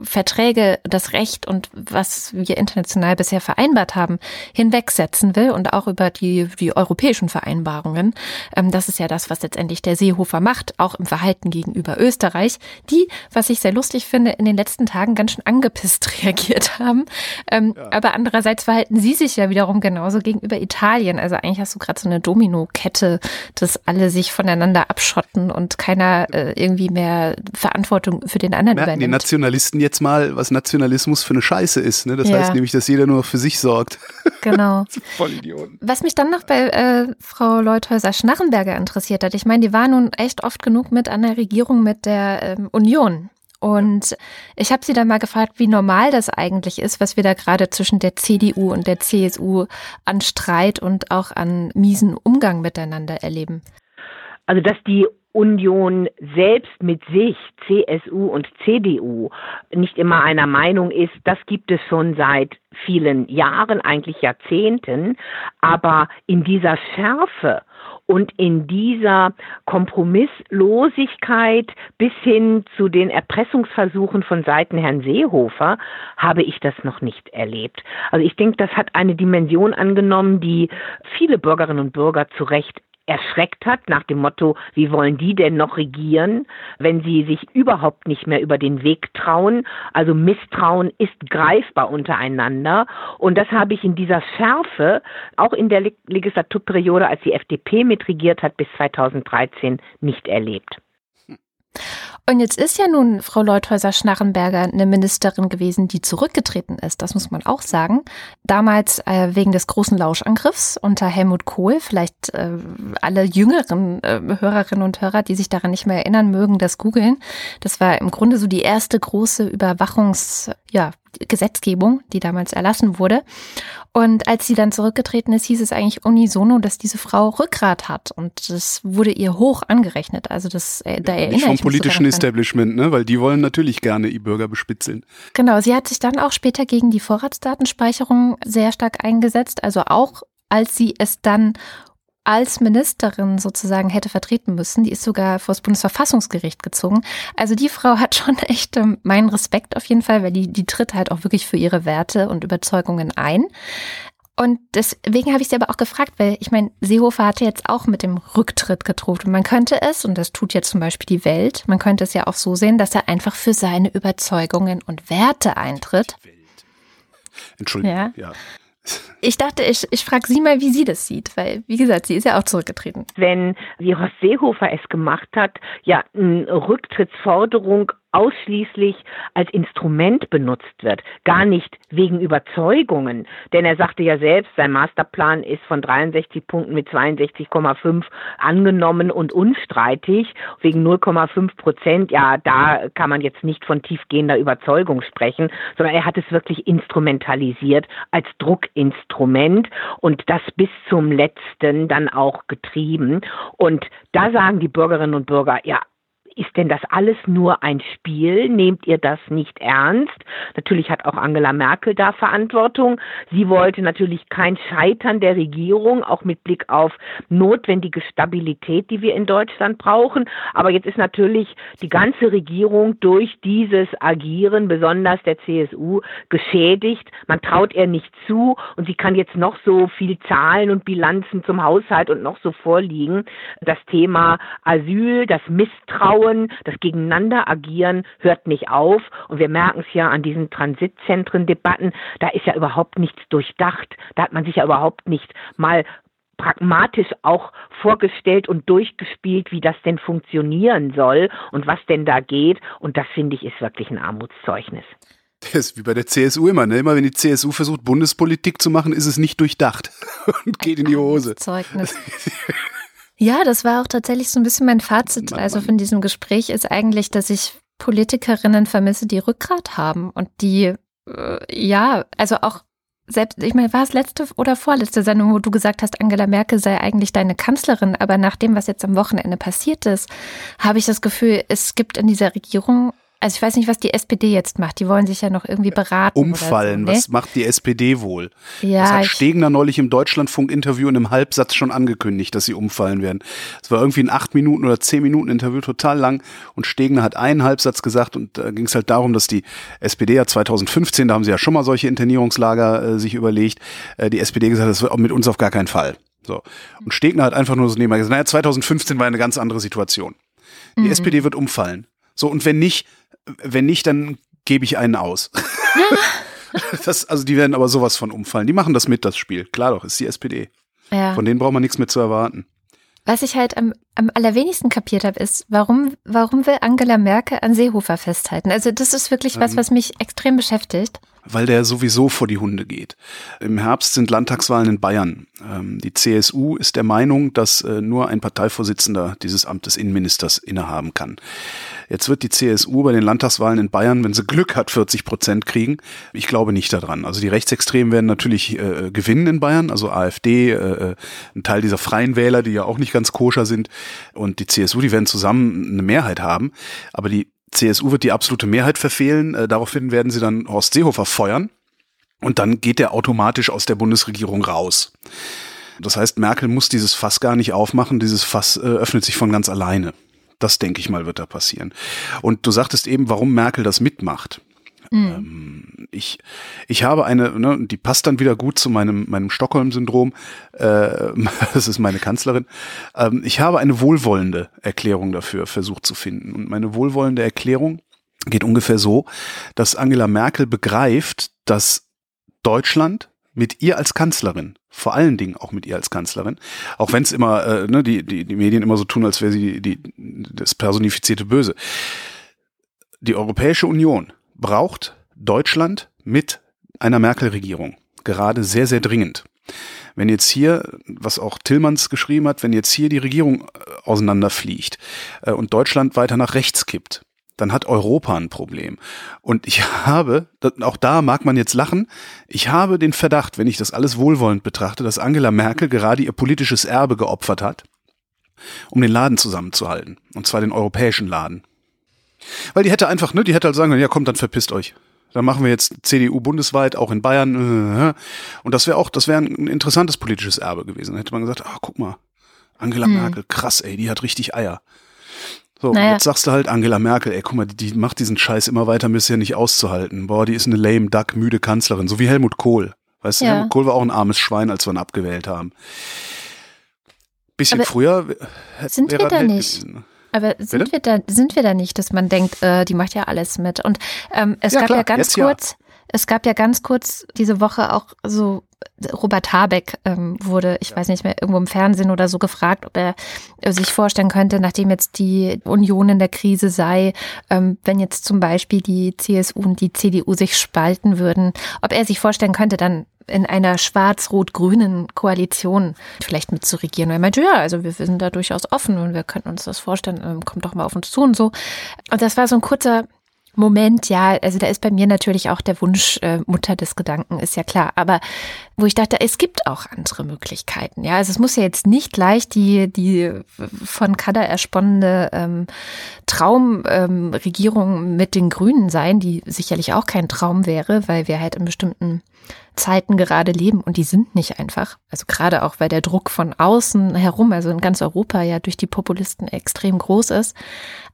Verträge, das Recht und was wir international bisher vereinbart haben, hinwegsetzen will und auch über die, die europäischen Vereinbarungen. Ähm, das ist ja das, was letztendlich der Seehofer macht, auch im Verhalten gegenüber Österreich, die, was ich sehr lustig finde, in den letzten Tagen ganz schön angepisst reagiert haben. Ähm, ja. Aber andererseits verhalten sie sich ja wiederum genauso gegenüber Italien. Also eigentlich hast du gerade so eine Domino-Kette, dass alle sich voneinander abschotten und keiner äh, irgendwie mehr Verantwortung für den anderen Merken übernimmt. Nationalisten jetzt mal, was Nationalismus für eine Scheiße ist. Ne? Das ja. heißt nämlich, dass jeder nur für sich sorgt. Genau. Voll Idioten. Was mich dann noch bei äh, Frau Leuthäuser-Schnarrenberger interessiert hat, ich meine, die war nun echt oft genug mit an der Regierung mit der ähm, Union. Und ich habe sie dann mal gefragt, wie normal das eigentlich ist, was wir da gerade zwischen der CDU und der CSU an Streit und auch an miesen Umgang miteinander erleben. Also, dass die Union selbst mit sich, CSU und CDU, nicht immer einer Meinung ist, das gibt es schon seit vielen Jahren, eigentlich Jahrzehnten, aber in dieser Schärfe und in dieser Kompromisslosigkeit bis hin zu den Erpressungsversuchen von Seiten Herrn Seehofer habe ich das noch nicht erlebt. Also ich denke, das hat eine Dimension angenommen, die viele Bürgerinnen und Bürger zu Recht erschreckt hat, nach dem Motto, wie wollen die denn noch regieren, wenn sie sich überhaupt nicht mehr über den Weg trauen. Also Misstrauen ist greifbar untereinander. Und das habe ich in dieser Schärfe, auch in der Legislaturperiode, als die FDP mitregiert hat, bis 2013 nicht erlebt. Und jetzt ist ja nun Frau Leuthäuser-Schnarrenberger eine Ministerin gewesen, die zurückgetreten ist. Das muss man auch sagen. Damals äh, wegen des großen Lauschangriffs unter Helmut Kohl. Vielleicht äh, alle jüngeren äh, Hörerinnen und Hörer, die sich daran nicht mehr erinnern mögen, das googeln. Das war im Grunde so die erste große Überwachungs, ja, Gesetzgebung, die damals erlassen wurde. Und als sie dann zurückgetreten ist, hieß es eigentlich unisono, dass diese Frau Rückgrat hat. Und das wurde ihr hoch angerechnet. Also das, äh, da erinnere Nicht vom ich politischen Establishment, ne? Weil die wollen natürlich gerne die Bürger bespitzeln. Genau, sie hat sich dann auch später gegen die Vorratsdatenspeicherung sehr stark eingesetzt. Also auch als sie es dann als Ministerin sozusagen hätte vertreten müssen. Die ist sogar vor das Bundesverfassungsgericht gezogen. Also die Frau hat schon echt ähm, meinen Respekt auf jeden Fall, weil die, die tritt halt auch wirklich für ihre Werte und Überzeugungen ein. Und deswegen habe ich sie aber auch gefragt, weil ich meine, Seehofer hatte jetzt auch mit dem Rücktritt gedroht. Und man könnte es, und das tut jetzt zum Beispiel die Welt, man könnte es ja auch so sehen, dass er einfach für seine Überzeugungen und Werte eintritt. Entschuldigung. Ja. ja. Ich dachte, ich, ich frage Sie mal, wie sie das sieht, weil, wie gesagt, sie ist ja auch zurückgetreten. Wenn, wie Horst Seehofer es gemacht hat, ja, eine Rücktrittsforderung ausschließlich als Instrument benutzt wird, gar nicht wegen Überzeugungen. Denn er sagte ja selbst, sein Masterplan ist von 63 Punkten mit 62,5 angenommen und unstreitig. Wegen 0,5 Prozent, ja, da kann man jetzt nicht von tiefgehender Überzeugung sprechen, sondern er hat es wirklich instrumentalisiert als Druckinstrument und das bis zum letzten dann auch getrieben. Und da sagen die Bürgerinnen und Bürger, ja, ist denn das alles nur ein Spiel? Nehmt ihr das nicht ernst? Natürlich hat auch Angela Merkel da Verantwortung. Sie wollte natürlich kein Scheitern der Regierung, auch mit Blick auf notwendige Stabilität, die wir in Deutschland brauchen. Aber jetzt ist natürlich die ganze Regierung durch dieses Agieren, besonders der CSU, geschädigt. Man traut ihr nicht zu und sie kann jetzt noch so viel Zahlen und Bilanzen zum Haushalt und noch so vorliegen. Das Thema Asyl, das Misstrauen, Strukturen, das Gegeneinanderagieren hört nicht auf. Und wir merken es ja an diesen Transitzentren-Debatten, da ist ja überhaupt nichts durchdacht. Da hat man sich ja überhaupt nicht mal pragmatisch auch vorgestellt und durchgespielt, wie das denn funktionieren soll und was denn da geht. Und das finde ich ist wirklich ein Armutszeugnis. Das ist wie bei der CSU immer, ne? Immer wenn die CSU versucht, Bundespolitik zu machen, ist es nicht durchdacht und geht in die Hose. Zeugnis. Ja, das war auch tatsächlich so ein bisschen mein Fazit. Also von diesem Gespräch ist eigentlich, dass ich Politikerinnen vermisse, die Rückgrat haben und die, äh, ja, also auch selbst, ich meine, war es letzte oder vorletzte Sendung, wo du gesagt hast, Angela Merkel sei eigentlich deine Kanzlerin, aber nach dem, was jetzt am Wochenende passiert ist, habe ich das Gefühl, es gibt in dieser Regierung also ich weiß nicht, was die SPD jetzt macht. Die wollen sich ja noch irgendwie beraten. Umfallen. So, ne? Was macht die SPD wohl? Ja, das hat Stegner neulich im Deutschlandfunk-Interview in einem Halbsatz schon angekündigt, dass sie umfallen werden. Es war irgendwie ein acht Minuten oder zehn Minuten Interview, total lang. Und Stegner hat einen Halbsatz gesagt und da ging es halt darum, dass die SPD ja 2015, da haben sie ja schon mal solche Internierungslager äh, sich überlegt, äh, die SPD gesagt hat, das wird mit uns auf gar keinen Fall. So. Und Stegner hat einfach nur so nebenbei gesagt, naja, 2015 war eine ganz andere Situation. Die mhm. SPD wird umfallen. So, und wenn nicht, wenn nicht, dann gebe ich einen aus. das, also die werden aber sowas von umfallen. Die machen das mit, das Spiel. Klar doch, ist die SPD. Ja. Von denen braucht man nichts mehr zu erwarten. Was ich halt am, am allerwenigsten kapiert habe, ist, warum, warum will Angela Merkel an Seehofer festhalten? Also das ist wirklich was, ähm. was mich extrem beschäftigt weil der sowieso vor die Hunde geht. Im Herbst sind Landtagswahlen in Bayern. Ähm, die CSU ist der Meinung, dass äh, nur ein Parteivorsitzender dieses Amt des Innenministers innehaben kann. Jetzt wird die CSU bei den Landtagswahlen in Bayern, wenn sie Glück hat, 40 Prozent kriegen. Ich glaube nicht daran. Also die Rechtsextremen werden natürlich äh, gewinnen in Bayern, also AfD, äh, ein Teil dieser freien Wähler, die ja auch nicht ganz koscher sind, und die CSU, die werden zusammen eine Mehrheit haben. Aber die CSU wird die absolute Mehrheit verfehlen. Äh, daraufhin werden sie dann Horst Seehofer feuern. Und dann geht er automatisch aus der Bundesregierung raus. Das heißt, Merkel muss dieses Fass gar nicht aufmachen. Dieses Fass äh, öffnet sich von ganz alleine. Das denke ich mal, wird da passieren. Und du sagtest eben, warum Merkel das mitmacht. Mhm. Ähm, ich, ich habe eine, ne, die passt dann wieder gut zu meinem, meinem Stockholm-Syndrom. Äh, das ist meine Kanzlerin. Ähm, ich habe eine wohlwollende Erklärung dafür versucht zu finden. Und meine wohlwollende Erklärung geht ungefähr so, dass Angela Merkel begreift, dass Deutschland mit ihr als Kanzlerin, vor allen Dingen auch mit ihr als Kanzlerin, auch wenn es immer, äh, ne, die, die, die Medien immer so tun, als wäre sie die, das personifizierte Böse. Die Europäische Union braucht Deutschland mit einer Merkel-Regierung gerade sehr, sehr dringend. Wenn jetzt hier, was auch Tillmanns geschrieben hat, wenn jetzt hier die Regierung äh, auseinanderfliegt äh, und Deutschland weiter nach rechts kippt, dann hat Europa ein Problem. Und ich habe, auch da mag man jetzt lachen, ich habe den Verdacht, wenn ich das alles wohlwollend betrachte, dass Angela Merkel gerade ihr politisches Erbe geopfert hat, um den Laden zusammenzuhalten. Und zwar den europäischen Laden. Weil die hätte einfach, ne, die hätte halt sagen können, ja kommt, dann verpisst euch. Dann machen wir jetzt CDU bundesweit, auch in Bayern. Äh. Und das wäre auch, das wäre ein interessantes politisches Erbe gewesen. Dann hätte man gesagt, ach, guck mal, Angela hm. Merkel, krass, ey, die hat richtig Eier. So, naja. jetzt sagst du halt Angela Merkel, ey, guck mal, die, die macht diesen Scheiß immer weiter, bis ja nicht auszuhalten. Boah, die ist eine lame, duck, müde Kanzlerin, so wie Helmut Kohl. Weißt du, ja. Helmut Kohl war auch ein armes Schwein, als wir ihn abgewählt haben. Bisschen Aber früher. Sind wir da nicht? Gewesen. Aber sind Bitte? wir da, sind wir da nicht, dass man denkt, äh, die macht ja alles mit? Und ähm, es ja, gab klar, ja ganz kurz, ja. es gab ja ganz kurz diese Woche auch so Robert Habeck ähm, wurde, ich weiß nicht mehr, irgendwo im Fernsehen oder so gefragt, ob er sich vorstellen könnte, nachdem jetzt die Union in der Krise sei, ähm, wenn jetzt zum Beispiel die CSU und die CDU sich spalten würden, ob er sich vorstellen könnte, dann in einer schwarz-rot-grünen Koalition vielleicht mitzuregieren. Er meinte, ja, also wir sind da durchaus offen und wir könnten uns das vorstellen, ähm, kommt doch mal auf uns zu und so. Und das war so ein kurzer Moment, ja, also da ist bei mir natürlich auch der Wunsch äh, Mutter des Gedanken, ist ja klar. Aber wo ich dachte, es gibt auch andere Möglichkeiten. Ja, also es muss ja jetzt nicht gleich die, die von Kader ersponnene ähm, Traumregierung ähm, mit den Grünen sein, die sicherlich auch kein Traum wäre, weil wir halt in bestimmten Zeiten gerade leben und die sind nicht einfach. Also gerade auch, weil der Druck von außen herum, also in ganz Europa ja durch die Populisten extrem groß ist.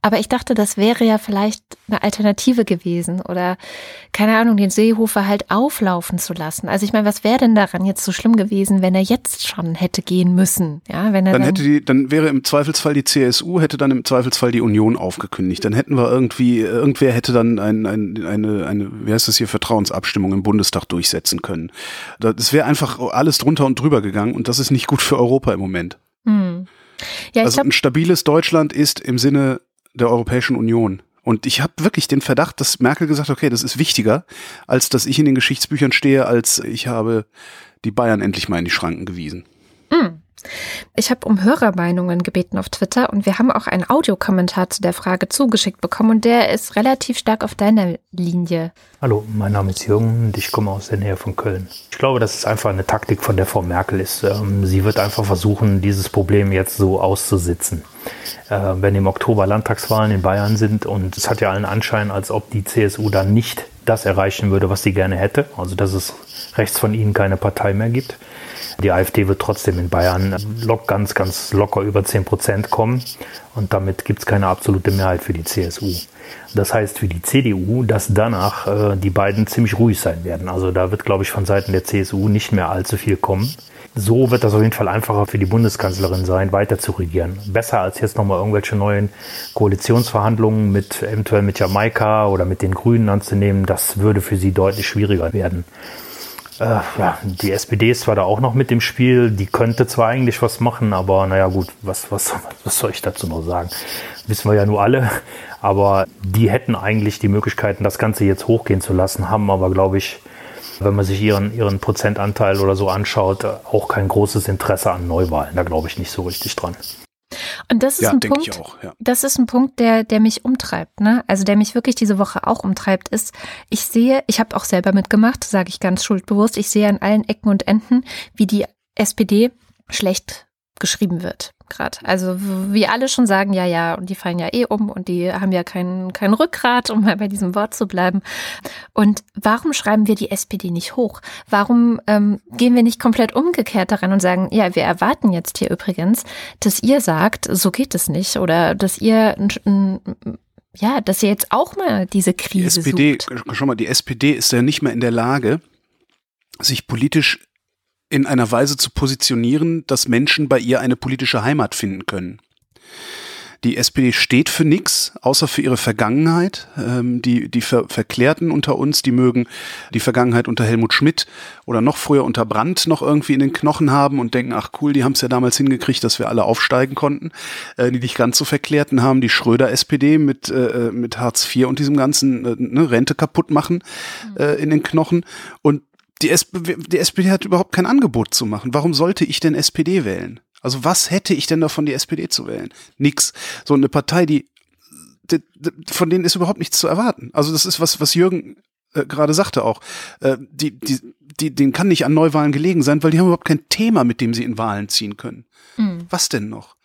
Aber ich dachte, das wäre ja vielleicht eine Alternative gewesen oder keine Ahnung, den Seehofer halt auflaufen zu lassen. Also ich meine, was wäre denn daran jetzt so schlimm gewesen, wenn er jetzt schon hätte gehen müssen? Ja, wenn er dann, dann hätte die, dann wäre im Zweifelsfall die CSU, hätte dann im Zweifelsfall die Union aufgekündigt. Dann hätten wir irgendwie, irgendwer hätte dann ein, ein, eine, eine, wie heißt das hier, Vertrauensabstimmung im Bundestag durchsetzen können können. Das wäre einfach alles drunter und drüber gegangen und das ist nicht gut für Europa im Moment. Hm. Ja, also ein stabiles Deutschland ist im Sinne der Europäischen Union. Und ich habe wirklich den Verdacht, dass Merkel gesagt hat, okay, das ist wichtiger, als dass ich in den Geschichtsbüchern stehe, als ich habe die Bayern endlich mal in die Schranken gewiesen. Mhm. Ich habe um Hörermeinungen gebeten auf Twitter und wir haben auch einen Audiokommentar zu der Frage zugeschickt bekommen und der ist relativ stark auf deiner Linie. Hallo, mein Name ist Jürgen und ich komme aus der Nähe von Köln. Ich glaube, dass es einfach eine Taktik von der Frau Merkel ist. Ähm, sie wird einfach versuchen, dieses Problem jetzt so auszusitzen. Äh, wenn im Oktober Landtagswahlen in Bayern sind und es hat ja allen Anschein, als ob die CSU dann nicht das erreichen würde, was sie gerne hätte, also dass es rechts von ihnen keine Partei mehr gibt die AfD wird trotzdem in Bayern lock, ganz, ganz locker über 10 Prozent kommen. Und damit gibt es keine absolute Mehrheit für die CSU. Das heißt für die CDU, dass danach äh, die beiden ziemlich ruhig sein werden. Also da wird, glaube ich, von Seiten der CSU nicht mehr allzu viel kommen. So wird das auf jeden Fall einfacher für die Bundeskanzlerin sein, weiter zu regieren. Besser als jetzt nochmal irgendwelche neuen Koalitionsverhandlungen mit eventuell mit Jamaika oder mit den Grünen anzunehmen. Das würde für sie deutlich schwieriger werden. Äh, ja, die SPD ist zwar da auch noch mit im Spiel, die könnte zwar eigentlich was machen, aber naja gut, was, was, was soll ich dazu noch sagen? Wissen wir ja nur alle, aber die hätten eigentlich die Möglichkeiten, das Ganze jetzt hochgehen zu lassen, haben aber, glaube ich, wenn man sich ihren, ihren Prozentanteil oder so anschaut, auch kein großes Interesse an Neuwahlen. Da glaube ich nicht so richtig dran. Und das ist ja, ein Punkt, auch, ja. das ist ein Punkt, der, der mich umtreibt, ne? Also der mich wirklich diese Woche auch umtreibt, ist, ich sehe, ich habe auch selber mitgemacht, sage ich ganz schuldbewusst, ich sehe an allen Ecken und Enden, wie die SPD schlecht geschrieben wird gerade. Also wie alle schon sagen, ja, ja, und die fallen ja eh um und die haben ja kein, kein Rückgrat, um mal bei diesem Wort zu bleiben. Und warum schreiben wir die SPD nicht hoch? Warum ähm, gehen wir nicht komplett umgekehrt daran und sagen, ja, wir erwarten jetzt hier übrigens, dass ihr sagt, so geht es nicht oder dass ihr ja, dass ihr jetzt auch mal diese Krise die SPD, sucht. Schon mal, die SPD ist ja nicht mehr in der Lage, sich politisch in einer Weise zu positionieren, dass Menschen bei ihr eine politische Heimat finden können. Die SPD steht für nichts, außer für ihre Vergangenheit. Ähm, die, die Ver Verklärten unter uns, die mögen die Vergangenheit unter Helmut Schmidt oder noch früher unter Brandt noch irgendwie in den Knochen haben und denken, ach cool, die haben es ja damals hingekriegt, dass wir alle aufsteigen konnten. Äh, die nicht ganz so Verklärten haben, die Schröder-SPD mit, äh, mit Hartz IV und diesem ganzen äh, ne, Rente kaputt machen äh, in den Knochen. Und die, SP, die SPD hat überhaupt kein Angebot zu machen. Warum sollte ich denn SPD wählen? Also was hätte ich denn davon, die SPD zu wählen? Nix. So eine Partei, die, die von denen ist überhaupt nichts zu erwarten. Also das ist was, was Jürgen äh, gerade sagte auch. Äh, die, die, die, denen kann nicht an Neuwahlen gelegen sein, weil die haben überhaupt kein Thema, mit dem sie in Wahlen ziehen können. Mhm. Was denn noch?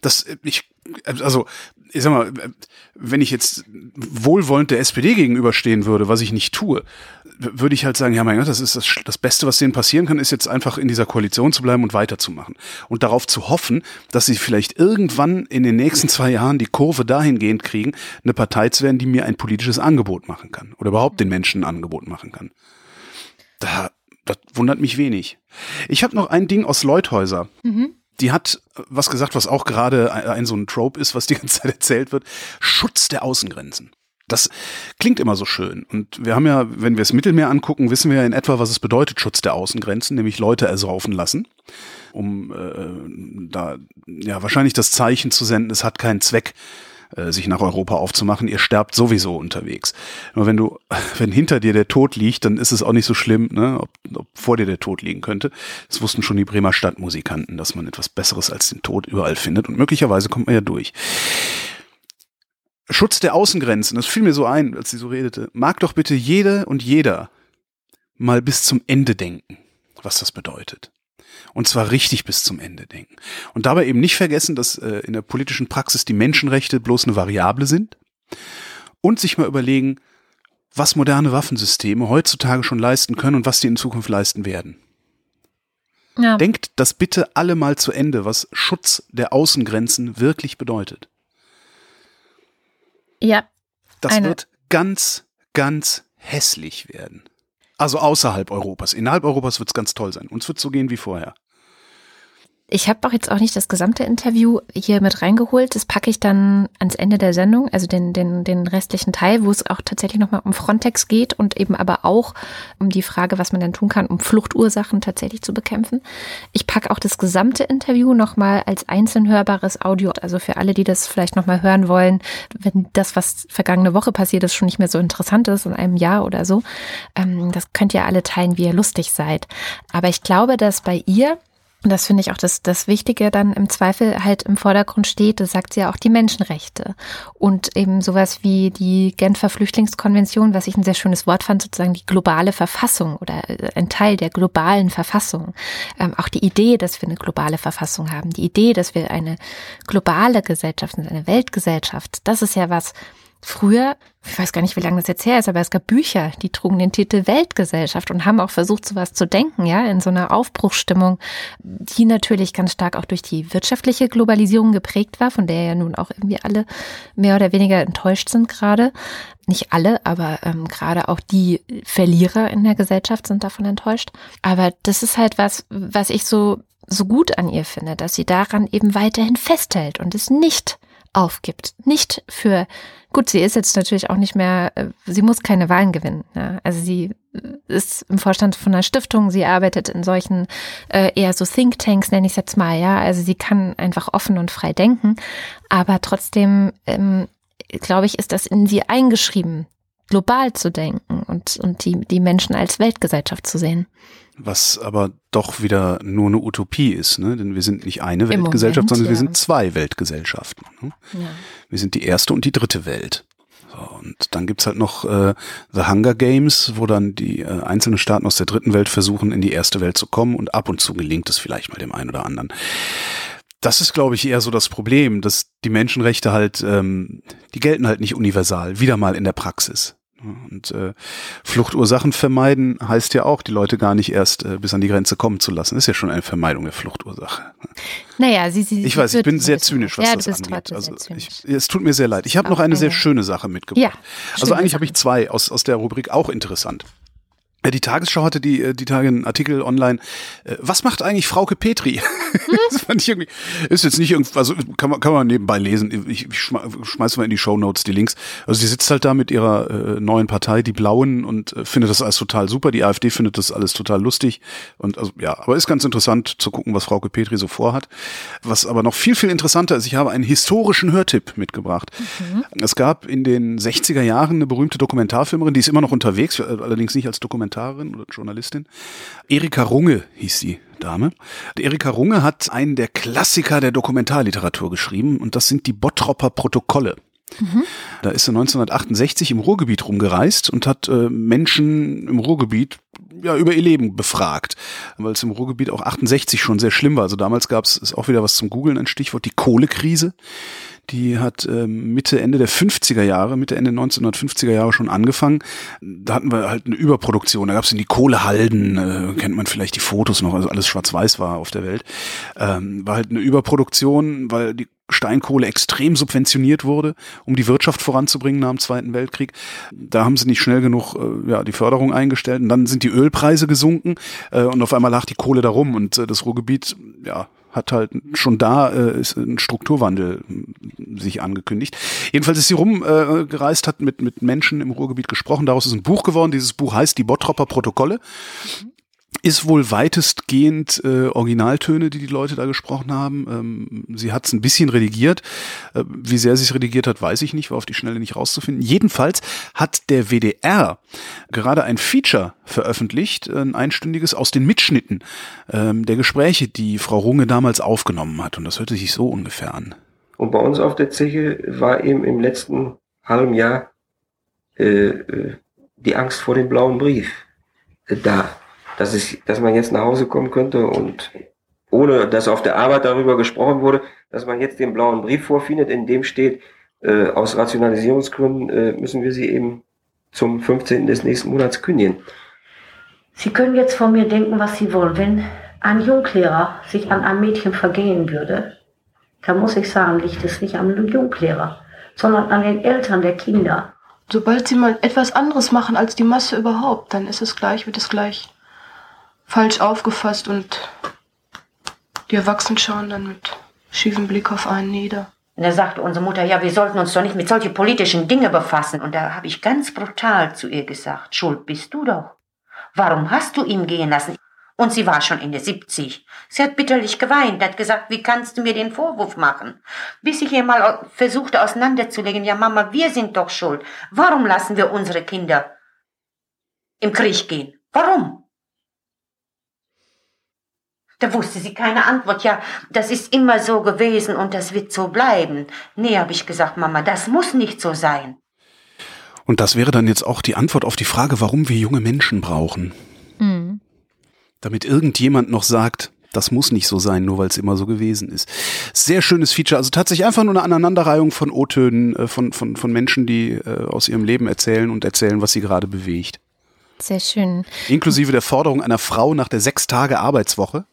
Das, ich, also ich sag mal, wenn ich jetzt wohlwollend der SPD gegenüberstehen würde, was ich nicht tue, würde ich halt sagen, ja mein Gott, das ist das, das Beste, was denen passieren kann, ist jetzt einfach in dieser Koalition zu bleiben und weiterzumachen. Und darauf zu hoffen, dass sie vielleicht irgendwann in den nächsten zwei Jahren die Kurve dahingehend kriegen, eine Partei zu werden, die mir ein politisches Angebot machen kann. Oder überhaupt den Menschen ein Angebot machen kann. Da, das wundert mich wenig. Ich habe noch ein Ding aus Leuthäuser. Mhm die hat was gesagt, was auch gerade ein, ein, so ein Trope ist, was die ganze Zeit erzählt wird. Schutz der Außengrenzen. Das klingt immer so schön. Und wir haben ja, wenn wir das Mittelmeer angucken, wissen wir ja in etwa, was es bedeutet, Schutz der Außengrenzen, nämlich Leute ersaufen lassen, um äh, da ja wahrscheinlich das Zeichen zu senden, es hat keinen Zweck, äh, sich nach Europa aufzumachen. Ihr sterbt sowieso unterwegs. Nur wenn du, wenn hinter dir der Tod liegt, dann ist es auch nicht so schlimm, ne, ob, ob vor dir der Tod liegen könnte. Das wussten schon die Bremer Stadtmusikanten, dass man etwas Besseres als den Tod überall findet. Und möglicherweise kommt man ja durch. Schutz der Außengrenzen, das fiel mir so ein, als sie so redete. Mag doch bitte jede und jeder mal bis zum Ende denken, was das bedeutet. Und zwar richtig bis zum Ende denken. Und dabei eben nicht vergessen, dass äh, in der politischen Praxis die Menschenrechte bloß eine Variable sind. Und sich mal überlegen, was moderne Waffensysteme heutzutage schon leisten können und was die in Zukunft leisten werden. Ja. Denkt das bitte alle mal zu Ende, was Schutz der Außengrenzen wirklich bedeutet. Ja. Das wird ganz, ganz hässlich werden. Also außerhalb Europas. Innerhalb Europas wird es ganz toll sein. Uns wird so gehen wie vorher. Ich habe auch jetzt auch nicht das gesamte Interview hier mit reingeholt. Das packe ich dann ans Ende der Sendung, also den, den, den restlichen Teil, wo es auch tatsächlich nochmal um Frontex geht und eben aber auch um die Frage, was man denn tun kann, um Fluchtursachen tatsächlich zu bekämpfen. Ich packe auch das gesamte Interview nochmal als einzeln hörbares Audio, also für alle, die das vielleicht nochmal hören wollen, wenn das, was vergangene Woche passiert ist, schon nicht mehr so interessant ist in einem Jahr oder so. Ähm, das könnt ihr alle teilen, wie ihr lustig seid. Aber ich glaube, dass bei ihr und das finde ich auch das, das Wichtige dann im Zweifel halt im Vordergrund steht, das sagt sie ja auch die Menschenrechte. Und eben sowas wie die Genfer Flüchtlingskonvention, was ich ein sehr schönes Wort fand, sozusagen die globale Verfassung oder äh, ein Teil der globalen Verfassung. Ähm, auch die Idee, dass wir eine globale Verfassung haben, die Idee, dass wir eine globale Gesellschaft sind, eine Weltgesellschaft, das ist ja was, Früher, ich weiß gar nicht, wie lange das jetzt her ist, aber es gab Bücher, die trugen den Titel Weltgesellschaft und haben auch versucht, sowas zu denken, ja, in so einer Aufbruchsstimmung, die natürlich ganz stark auch durch die wirtschaftliche Globalisierung geprägt war, von der ja nun auch irgendwie alle mehr oder weniger enttäuscht sind gerade. Nicht alle, aber ähm, gerade auch die Verlierer in der Gesellschaft sind davon enttäuscht. Aber das ist halt was, was ich so so gut an ihr finde, dass sie daran eben weiterhin festhält und es nicht aufgibt. Nicht für, gut, sie ist jetzt natürlich auch nicht mehr, äh, sie muss keine Wahlen gewinnen. Ja. Also sie ist im Vorstand von einer Stiftung, sie arbeitet in solchen äh, eher so Thinktanks, nenne ich es jetzt mal, ja. Also sie kann einfach offen und frei denken. Aber trotzdem, ähm, glaube ich, ist das in sie eingeschrieben, global zu denken und, und die, die Menschen als Weltgesellschaft zu sehen. Was aber doch wieder nur eine Utopie ist, ne? denn wir sind nicht eine Weltgesellschaft, Moment, sondern ja. wir sind zwei Weltgesellschaften. Ne? Ja. Wir sind die erste und die dritte Welt. So, und dann gibt's halt noch äh, The Hunger Games, wo dann die äh, einzelnen Staaten aus der dritten Welt versuchen, in die erste Welt zu kommen und ab und zu gelingt es vielleicht mal dem einen oder anderen. Das ist, glaube ich, eher so das Problem, dass die Menschenrechte halt, ähm, die gelten halt nicht universal, wieder mal in der Praxis. Und äh, Fluchtursachen vermeiden heißt ja auch, die Leute gar nicht erst äh, bis an die Grenze kommen zu lassen. Ist ja schon eine Vermeidung der Fluchtursache. Naja, sie, sie Ich weiß, ich bin sehr zynisch, was ja, das angeht. Also ich, es tut mir sehr leid. Ich habe noch eine sehr schöne Sache mitgebracht. Ja, also eigentlich habe ich zwei aus, aus der Rubrik auch interessant. Die Tagesschau hatte die, äh, die Tage einen Artikel online. Äh, was macht eigentlich Frauke Petri? das fand ich irgendwie, ist jetzt nicht irgendwie, also kann man, kann man nebenbei lesen. Ich, ich schmeiß mal in die Show Notes die Links. Also sie sitzt halt da mit ihrer äh, neuen Partei, die Blauen, und äh, findet das alles total super. Die AfD findet das alles total lustig. Und also, ja, aber ist ganz interessant zu gucken, was Frauke Petri so vorhat. Was aber noch viel, viel interessanter ist, ich habe einen historischen Hörtipp mitgebracht. Mhm. Es gab in den 60er Jahren eine berühmte Dokumentarfilmerin, die ist immer noch unterwegs, allerdings nicht als Dokumentar Dokumentarin oder Journalistin. Erika Runge hieß die Dame. Erika Runge hat einen der Klassiker der Dokumentarliteratur geschrieben und das sind die Bottropper Protokolle. Mhm. Da ist er 1968 im Ruhrgebiet rumgereist und hat äh, Menschen im Ruhrgebiet ja über ihr Leben befragt, weil es im Ruhrgebiet auch 68 schon sehr schlimm war. Also damals gab es auch wieder was zum Googeln, ein Stichwort die Kohlekrise Die hat ähm, Mitte, Ende der 50er Jahre, Mitte, Ende 1950er Jahre schon angefangen. Da hatten wir halt eine Überproduktion. Da gab es in die Kohlehalden, äh, kennt man vielleicht die Fotos noch, also alles schwarz-weiß war auf der Welt. Ähm, war halt eine Überproduktion, weil die Steinkohle extrem subventioniert wurde, um die Wirtschaft voranzubringen nach dem Zweiten Weltkrieg. Da haben sie nicht schnell genug äh, ja, die Förderung eingestellt und dann sind die Ölpreise gesunken äh, und auf einmal lag die Kohle darum und äh, das Ruhrgebiet ja, hat halt schon da äh, ist ein Strukturwandel äh, sich angekündigt. Jedenfalls ist sie rumgereist, äh, hat mit, mit Menschen im Ruhrgebiet gesprochen. Daraus ist ein Buch geworden. Dieses Buch heißt Die Bottropper Protokolle. Mhm ist wohl weitestgehend äh, Originaltöne, die die Leute da gesprochen haben. Ähm, sie hat es ein bisschen redigiert. Äh, wie sehr sie es redigiert hat, weiß ich nicht, war auf die Schnelle nicht rauszufinden. Jedenfalls hat der WDR gerade ein Feature veröffentlicht, ein einstündiges aus den Mitschnitten ähm, der Gespräche, die Frau Runge damals aufgenommen hat. Und das hörte sich so ungefähr an. Und bei uns auf der Zeche war eben im letzten halben Jahr äh, äh die Angst vor dem blauen Brief äh, da dass, ich, dass man jetzt nach Hause kommen könnte und ohne dass auf der Arbeit darüber gesprochen wurde, dass man jetzt den blauen Brief vorfindet, in dem steht, äh, aus Rationalisierungsgründen äh, müssen wir sie eben zum 15. des nächsten Monats kündigen. Sie können jetzt von mir denken, was Sie wollen. Wenn ein Junglehrer sich an einem Mädchen vergehen würde, dann muss ich sagen, liegt es nicht am Junglehrer, sondern an den Eltern der Kinder. Sobald sie mal etwas anderes machen als die Masse überhaupt, dann ist es gleich, wird es gleich falsch aufgefasst und die Erwachsenen schauen dann mit schiefem Blick auf einen nieder. Und da sagte unsere Mutter, ja, wir sollten uns doch nicht mit solchen politischen Dingen befassen. Und da habe ich ganz brutal zu ihr gesagt, schuld bist du doch. Warum hast du ihn gehen lassen? Und sie war schon in der 70. Sie hat bitterlich geweint, hat gesagt, wie kannst du mir den Vorwurf machen? Bis ich ihr mal versuchte auseinanderzulegen, ja Mama, wir sind doch schuld. Warum lassen wir unsere Kinder im Krieg gehen? Warum? Da wusste sie keine Antwort. Ja, das ist immer so gewesen und das wird so bleiben. Nee, habe ich gesagt, Mama, das muss nicht so sein. Und das wäre dann jetzt auch die Antwort auf die Frage, warum wir junge Menschen brauchen. Mhm. Damit irgendjemand noch sagt, das muss nicht so sein, nur weil es immer so gewesen ist. Sehr schönes Feature. Also tatsächlich einfach nur eine Aneinanderreihung von O-Tönen äh, von, von, von Menschen, die äh, aus ihrem Leben erzählen und erzählen, was sie gerade bewegt. Sehr schön. Inklusive der Forderung einer Frau nach der sechs Tage Arbeitswoche.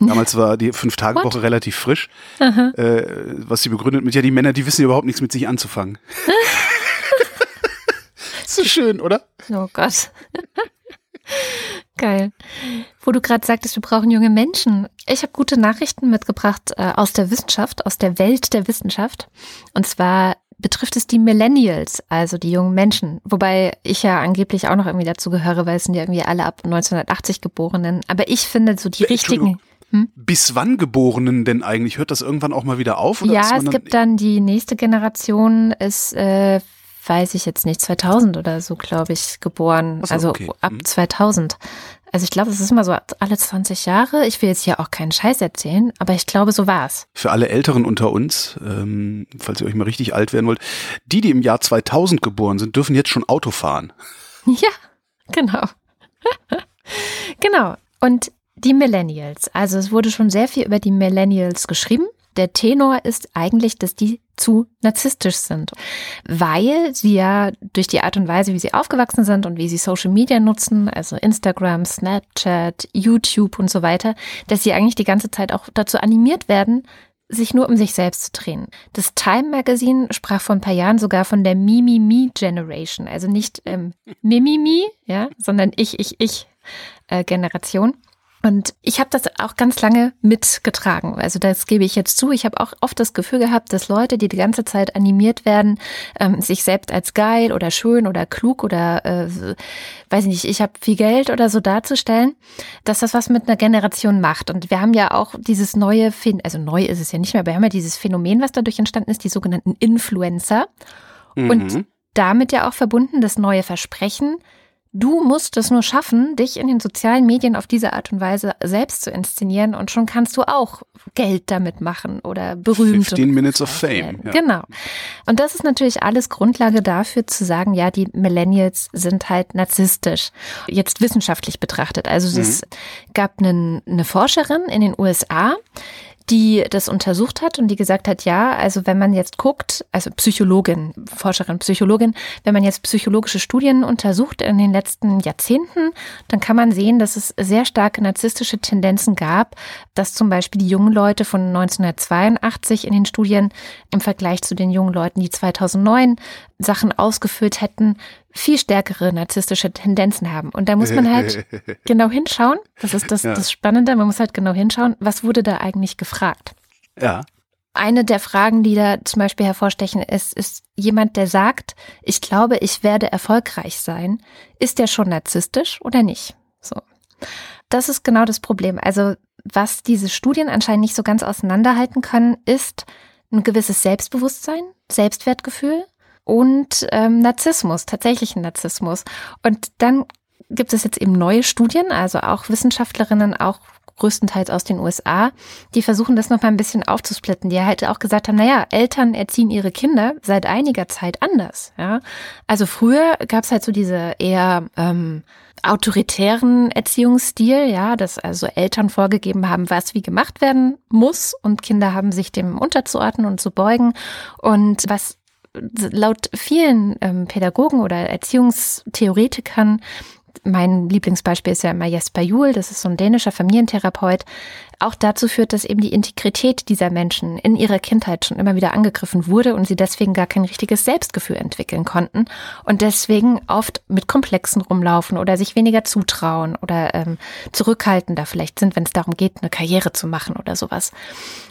Damals war die Fünf-Tage-Woche relativ frisch. Äh, was sie begründet mit, ja, die Männer, die wissen überhaupt nichts mit sich anzufangen. so schön, oder? Oh Gott. Geil. Wo du gerade sagtest, wir brauchen junge Menschen. Ich habe gute Nachrichten mitgebracht äh, aus der Wissenschaft, aus der Welt der Wissenschaft. Und zwar betrifft es die Millennials, also die jungen Menschen. Wobei ich ja angeblich auch noch irgendwie dazu gehöre, weil es sind ja irgendwie alle ab 1980 Geborenen. Aber ich finde so die richtigen. Hm? Bis wann Geborenen denn eigentlich? Hört das irgendwann auch mal wieder auf? ja, es dann gibt dann die nächste Generation, ist, äh, weiß ich jetzt nicht, 2000 oder so, glaube ich, geboren. So, also okay. ab hm. 2000. Also ich glaube, es ist immer so alle 20 Jahre. Ich will jetzt hier auch keinen Scheiß erzählen, aber ich glaube, so war es. Für alle Älteren unter uns, ähm, falls ihr euch mal richtig alt werden wollt, die, die im Jahr 2000 geboren sind, dürfen jetzt schon Auto fahren. Ja, genau. genau. Und die Millennials. Also es wurde schon sehr viel über die Millennials geschrieben. Der Tenor ist eigentlich, dass die zu narzisstisch sind, weil sie ja durch die Art und Weise, wie sie aufgewachsen sind und wie sie Social Media nutzen, also Instagram, Snapchat, YouTube und so weiter, dass sie eigentlich die ganze Zeit auch dazu animiert werden, sich nur um sich selbst zu drehen. Das Time Magazine sprach vor ein paar Jahren sogar von der Mimi-Me Generation, also nicht ähm, Mimimi, ja, sondern ich, ich, ich äh, Generation. Und ich habe das auch ganz lange mitgetragen. Also das gebe ich jetzt zu. Ich habe auch oft das Gefühl gehabt, dass Leute, die die ganze Zeit animiert werden, ähm, sich selbst als geil oder schön oder klug oder äh, weiß nicht, ich habe viel Geld oder so darzustellen, dass das was mit einer Generation macht. Und wir haben ja auch dieses neue, Phän also neu ist es ja nicht mehr, aber wir haben ja dieses Phänomen, was dadurch entstanden ist, die sogenannten Influencer. Mhm. Und damit ja auch verbunden das neue Versprechen, Du musst es nur schaffen, dich in den sozialen Medien auf diese Art und Weise selbst zu inszenieren und schon kannst du auch Geld damit machen oder berühmt. 15 Minutes of Fame. Ja. Genau. Und das ist natürlich alles Grundlage dafür zu sagen, ja, die Millennials sind halt narzisstisch. Jetzt wissenschaftlich betrachtet. Also es mhm. gab einen, eine Forscherin in den USA, die das untersucht hat und die gesagt hat, ja, also wenn man jetzt guckt, also Psychologin, Forscherin, Psychologin, wenn man jetzt psychologische Studien untersucht in den letzten Jahrzehnten, dann kann man sehen, dass es sehr starke narzisstische Tendenzen gab, dass zum Beispiel die jungen Leute von 1982 in den Studien im Vergleich zu den jungen Leuten, die 2009 Sachen ausgefüllt hätten, viel stärkere narzisstische Tendenzen haben. Und da muss man halt genau hinschauen. Das ist das, ja. das Spannende. Man muss halt genau hinschauen, was wurde da eigentlich gefragt. Ja. Eine der Fragen, die da zum Beispiel hervorstechen, ist, ist jemand, der sagt, ich glaube, ich werde erfolgreich sein. Ist der schon narzisstisch oder nicht? So. Das ist genau das Problem. Also, was diese Studien anscheinend nicht so ganz auseinanderhalten können, ist ein gewisses Selbstbewusstsein, Selbstwertgefühl und ähm, Narzissmus, tatsächlichen Narzissmus. Und dann gibt es jetzt eben neue Studien, also auch Wissenschaftlerinnen, auch größtenteils aus den USA, die versuchen das nochmal ein bisschen aufzusplitten, die halt auch gesagt haben, naja, Eltern erziehen ihre Kinder seit einiger Zeit anders. Ja? Also früher gab es halt so diese eher ähm, autoritären Erziehungsstil, ja, dass also Eltern vorgegeben haben, was wie gemacht werden muss und Kinder haben sich dem unterzuordnen und zu beugen. Und was laut vielen ähm, Pädagogen oder Erziehungstheoretikern, mein Lieblingsbeispiel ist ja immer Jesper Juhl, das ist so ein dänischer Familientherapeut, auch dazu führt, dass eben die Integrität dieser Menschen in ihrer Kindheit schon immer wieder angegriffen wurde und sie deswegen gar kein richtiges Selbstgefühl entwickeln konnten und deswegen oft mit Komplexen rumlaufen oder sich weniger zutrauen oder ähm, zurückhaltender vielleicht sind, wenn es darum geht, eine Karriere zu machen oder sowas.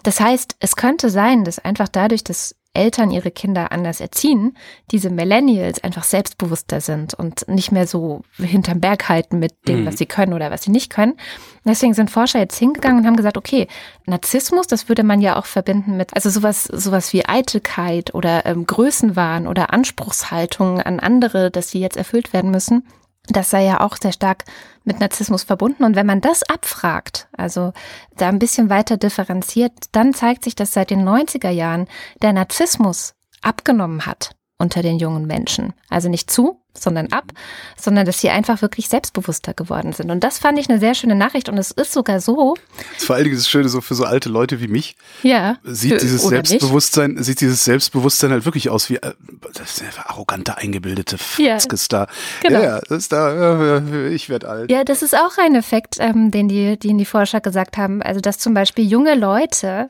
Das heißt, es könnte sein, dass einfach dadurch, dass Eltern ihre Kinder anders erziehen, diese Millennials einfach selbstbewusster sind und nicht mehr so hinterm Berg halten mit dem, mhm. was sie können oder was sie nicht können. Deswegen sind Forscher jetzt hingegangen und haben gesagt, okay, Narzissmus, das würde man ja auch verbinden mit, also sowas, sowas wie Eitelkeit oder ähm, Größenwahn oder Anspruchshaltung an andere, dass sie jetzt erfüllt werden müssen. Das sei ja auch sehr stark mit Narzissmus verbunden. Und wenn man das abfragt, also da ein bisschen weiter differenziert, dann zeigt sich, dass seit den 90er Jahren der Narzissmus abgenommen hat unter den jungen Menschen. Also nicht zu, sondern ab, sondern dass sie einfach wirklich selbstbewusster geworden sind. Und das fand ich eine sehr schöne Nachricht. Und es ist sogar so. Vor allen Dingen das Schöne so für so alte Leute wie mich. Ja. Sieht dieses Selbstbewusstsein, nicht. sieht dieses Selbstbewusstsein halt wirklich aus wie äh, das arrogante, eingebildete Fatzkes ja. da. Genau. Ja, das ist da, ich werde alt. Ja, das ist auch ein Effekt, ähm, den die, den die Forscher gesagt haben. Also, dass zum Beispiel junge Leute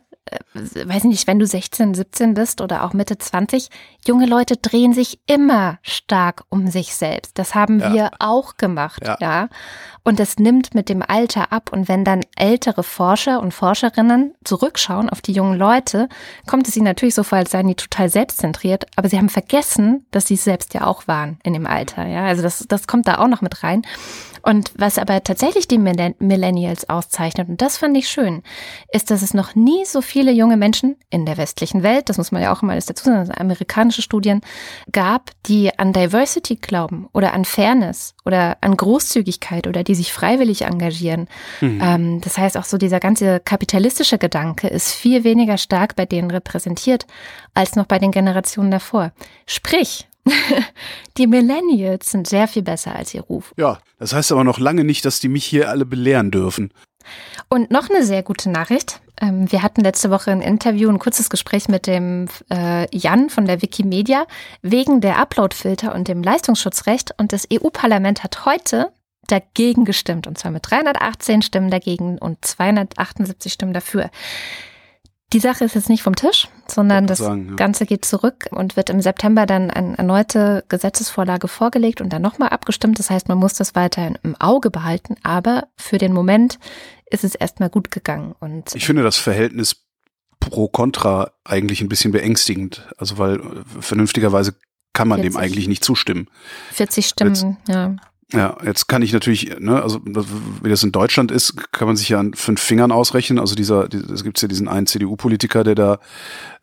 weiß nicht, wenn du 16, 17 bist oder auch Mitte 20, junge Leute drehen sich immer stark um sich selbst. Das haben ja. wir auch gemacht, ja. ja. Und das nimmt mit dem Alter ab. Und wenn dann ältere Forscher und Forscherinnen zurückschauen auf die jungen Leute, kommt es ihnen natürlich so vor, als seien die total selbstzentriert. Aber sie haben vergessen, dass sie es selbst ja auch waren in dem Alter. Ja, also das, das kommt da auch noch mit rein. Und was aber tatsächlich die Millennials auszeichnet, und das fand ich schön, ist, dass es noch nie so viele junge Menschen in der westlichen Welt, das muss man ja auch immer alles dazu sagen, also amerikanische Studien, gab, die an Diversity glauben oder an Fairness oder an Großzügigkeit oder die sich freiwillig engagieren. Mhm. Ähm, das heißt, auch so dieser ganze kapitalistische Gedanke ist viel weniger stark bei denen repräsentiert als noch bei den Generationen davor. Sprich, die Millennials sind sehr viel besser als ihr Ruf. Ja, das heißt aber noch lange nicht, dass die mich hier alle belehren dürfen. Und noch eine sehr gute Nachricht. Ähm, wir hatten letzte Woche ein Interview, ein kurzes Gespräch mit dem äh, Jan von der Wikimedia wegen der Uploadfilter und dem Leistungsschutzrecht. Und das EU-Parlament hat heute dagegen gestimmt. Und zwar mit 318 Stimmen dagegen und 278 Stimmen dafür. Die Sache ist jetzt nicht vom Tisch, sondern das sagen, ja. Ganze geht zurück und wird im September dann eine erneute Gesetzesvorlage vorgelegt und dann nochmal abgestimmt. Das heißt, man muss das weiterhin im Auge behalten, aber für den Moment ist es erstmal gut gegangen. Und ich finde das Verhältnis pro Contra eigentlich ein bisschen beängstigend. Also weil vernünftigerweise kann man 40. dem eigentlich nicht zustimmen. 40 Stimmen, Jetzt, ja. Ja, jetzt kann ich natürlich, ne, also wie das in Deutschland ist, kann man sich ja an fünf Fingern ausrechnen. Also dieser, es gibt ja diesen einen CDU-Politiker, der da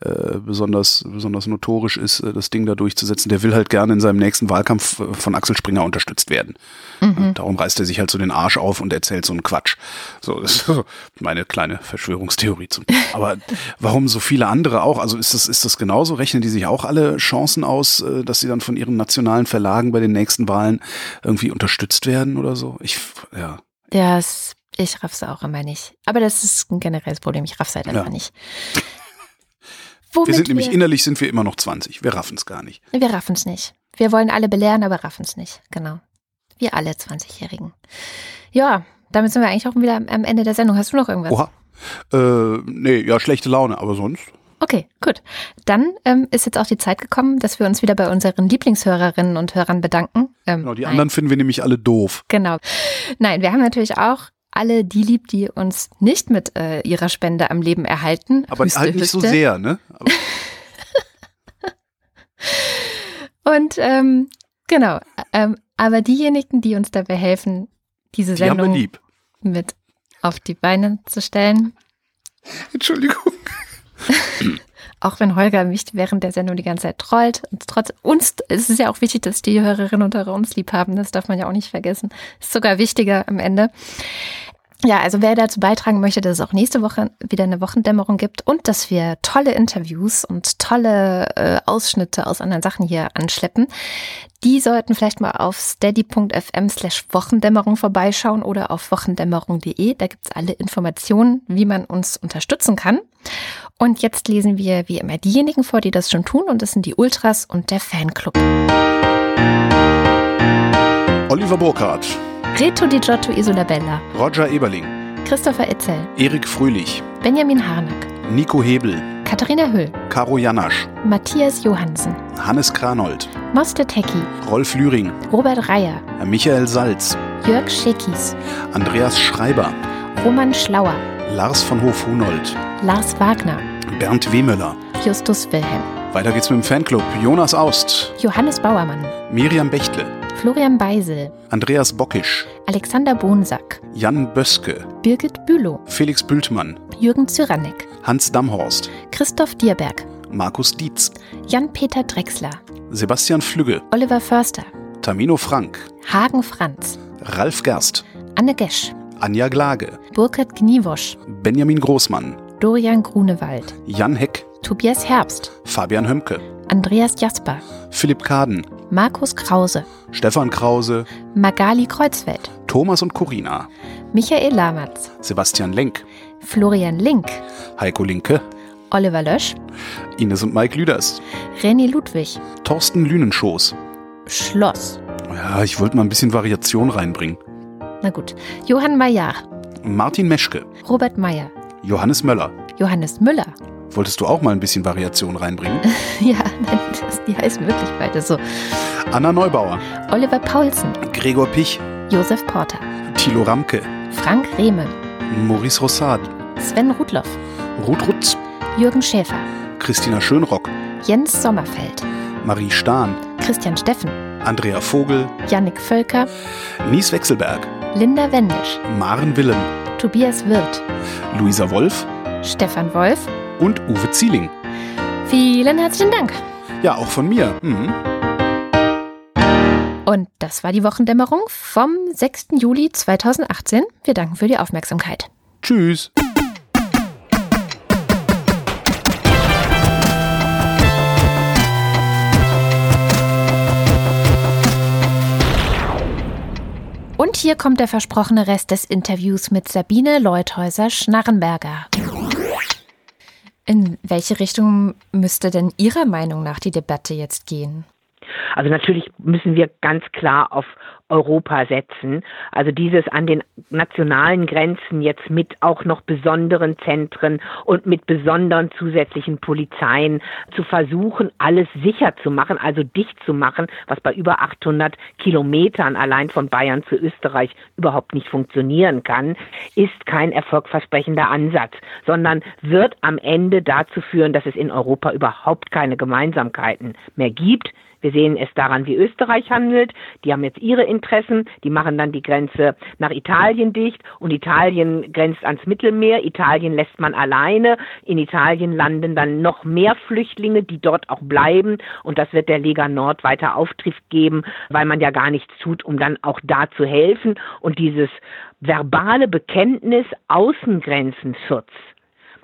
äh, besonders, besonders notorisch ist, äh, das Ding da durchzusetzen. Der will halt gerne in seinem nächsten Wahlkampf äh, von Axel Springer unterstützt werden. Mhm. darum reißt er sich halt so den Arsch auf und erzählt so einen Quatsch. So, das ist so meine kleine Verschwörungstheorie. Zum, aber warum so viele andere auch? Also ist das, ist das genauso? Rechnen die sich auch alle Chancen aus, äh, dass sie dann von ihren nationalen Verlagen bei den nächsten Wahlen irgendwie unterstützt werden oder so? Ich, ja. Das Ich raff's auch immer nicht. Aber das ist ein generelles Problem. Ich raff's halt einfach Ja. nicht. Wir Womit sind nämlich innerlich sind wir immer noch 20. Wir raffen es gar nicht. Wir raffen's nicht. Wir wollen alle belehren, aber raffen's nicht. Genau. Wir alle 20-Jährigen. Ja, damit sind wir eigentlich auch wieder am- am Ende der Sendung. Hast du noch irgendwas? Oha. Äh, nee, ja, schlechte Laune, aber sonst. Okay, gut. Dann ähm, ist jetzt auch die Zeit gekommen, dass wir uns wieder bei unseren Lieblingshörerinnen und Hörern bedanken. Ähm, Genau, die nein. anderen finden wir nämlich alle doof. Genau. Nein, wir haben natürlich auch alle die lieb, die uns nicht mit äh, ihrer Spende am Leben erhalten. Aber Hüste, halt nicht so Hüste. sehr, ne? Und ähm, genau, ähm, aber diejenigen, die uns dabei helfen, diese die Sendung lieb. mit auf die Beine zu stellen, Entschuldigung. Auch wenn Holger mich während der Sendung die ganze Zeit trollt. Und trotz uns, es ist ja auch wichtig, dass die Hörerinnen und Hörer uns lieb haben. Das darf man ja auch nicht vergessen. Ist sogar wichtiger am Ende. Ja, also wer dazu beitragen möchte, dass es auch nächste Woche wieder eine Wochendämmerung gibt und dass wir tolle Interviews und tolle äh, Ausschnitte aus anderen Sachen hier anschleppen, die sollten vielleicht mal auf steady.fm slash Wochendämmerung vorbeischauen oder auf wochendämmerung.de. Da gibt's alle Informationen, wie man uns unterstützen kann. Und jetzt lesen wir wie immer diejenigen vor, die das schon tun und das sind die Ultras und der Fanclub. Oliver Burkhardt, Reto Di Giotto Isola Bella, Roger Eberling, Christopher Etzel, Erik Fröhlich, Benjamin Harnack, Nico Hebel, Katharina Höll, Caro Janasch, Matthias Johansen, Hannes Kranold, Moste Tecki, Rolf Lühring, Robert Reyer, Michael Salz, Jörg Schekis, Andreas Schreiber, Roman Schlauer, Lars von Hof-Hunold, Lars Wagner, Bernd Wehmöller. Justus Wilhelm, Weiter geht's mit dem Fanclub. Jonas Aust, Johannes Bauermann, Miriam Bechtle, Florian Beisel, Andreas Bockisch, Alexander Bonsack, Jan Böske, Birgit Bülow, Felix Bültmann, Jürgen Zyranek, Hans Damhorst, Christoph Dierberg, Markus Dietz, Jan-Peter Drechsler, Sebastian Flügge, Oliver Förster, Tamino Frank, Hagen Franz, Ralf Gerst, Anne Gesch, Anja Glage, Burkhard Gniewosch, Benjamin Großmann, Dorian Grunewald, Jan Heck, Tobias Herbst, Fabian Hömke, Andreas Jasper, Philipp Kaden, Markus Krause, Stefan Krause, Magali Kreuzfeld, Thomas und Corina, Michael Lamatz, Sebastian Lenk, Florian Link, Heiko Linke, Oliver Lösch, Ines und Mike Lüders, René Ludwig, Thorsten Lünenschoß. Schloss. Ja, ich wollte mal ein bisschen Variation reinbringen. Na gut. Johann Mayer, Martin Meschke, Robert Meyer, Johannes Möller. Johannes Müller. Wolltest du auch mal ein bisschen Variation reinbringen? Ja, nein, das, die heißen wirklich beide so. Anna Neubauer, Oliver Paulsen, Gregor Pich, Josef Porter, Thilo Ramke, Frank Rehme, Maurice Rossard, Sven Rudloff, Ruth Rutz, Jürgen Schäfer, Christina Schönrock, Jens Sommerfeld, Marie Stahn, Christian Steffen, Andrea Vogel, Jannik Völker, Nies Wechselberg, Linda Wendisch, Maren Willem, Tobias Wirth, Luisa Wolf Stefan Wolf. und Uwe Zieling. Vielen herzlichen Dank. Ja, auch von mir. Mhm. Und das war die Wochendämmerung vom 6. Juli 2018. Wir danken für die Aufmerksamkeit. Tschüss. Und hier kommt der versprochene Rest des Interviews mit Sabine Leuthäuser-Schnarrenberger. In welche Richtung müsste denn Ihrer Meinung nach die Debatte jetzt gehen? Also natürlich müssen wir ganz klar auf Europa setzen. Also dieses an den nationalen Grenzen jetzt mit auch noch besonderen Zentren und mit besonderen zusätzlichen Polizeien zu versuchen, alles sicher zu machen, also dicht zu machen, was bei über 800 Kilometern allein von Bayern zu Österreich überhaupt nicht funktionieren kann, ist kein erfolgversprechender Ansatz, sondern wird am Ende dazu führen, dass es in Europa überhaupt keine Gemeinsamkeiten mehr gibt. Wir sehen es daran, wie Österreich handelt. Die haben jetzt ihre Interessen. Die machen dann die Grenze nach Italien dicht und Italien grenzt ans Mittelmeer. Italien lässt man alleine. In Italien landen dann noch mehr Flüchtlinge, die dort auch bleiben. Und das wird der Lega Nord weiter Auftrieb geben, weil man ja gar nichts tut, um dann auch da zu helfen. Und dieses verbale Bekenntnis Außengrenzenschutz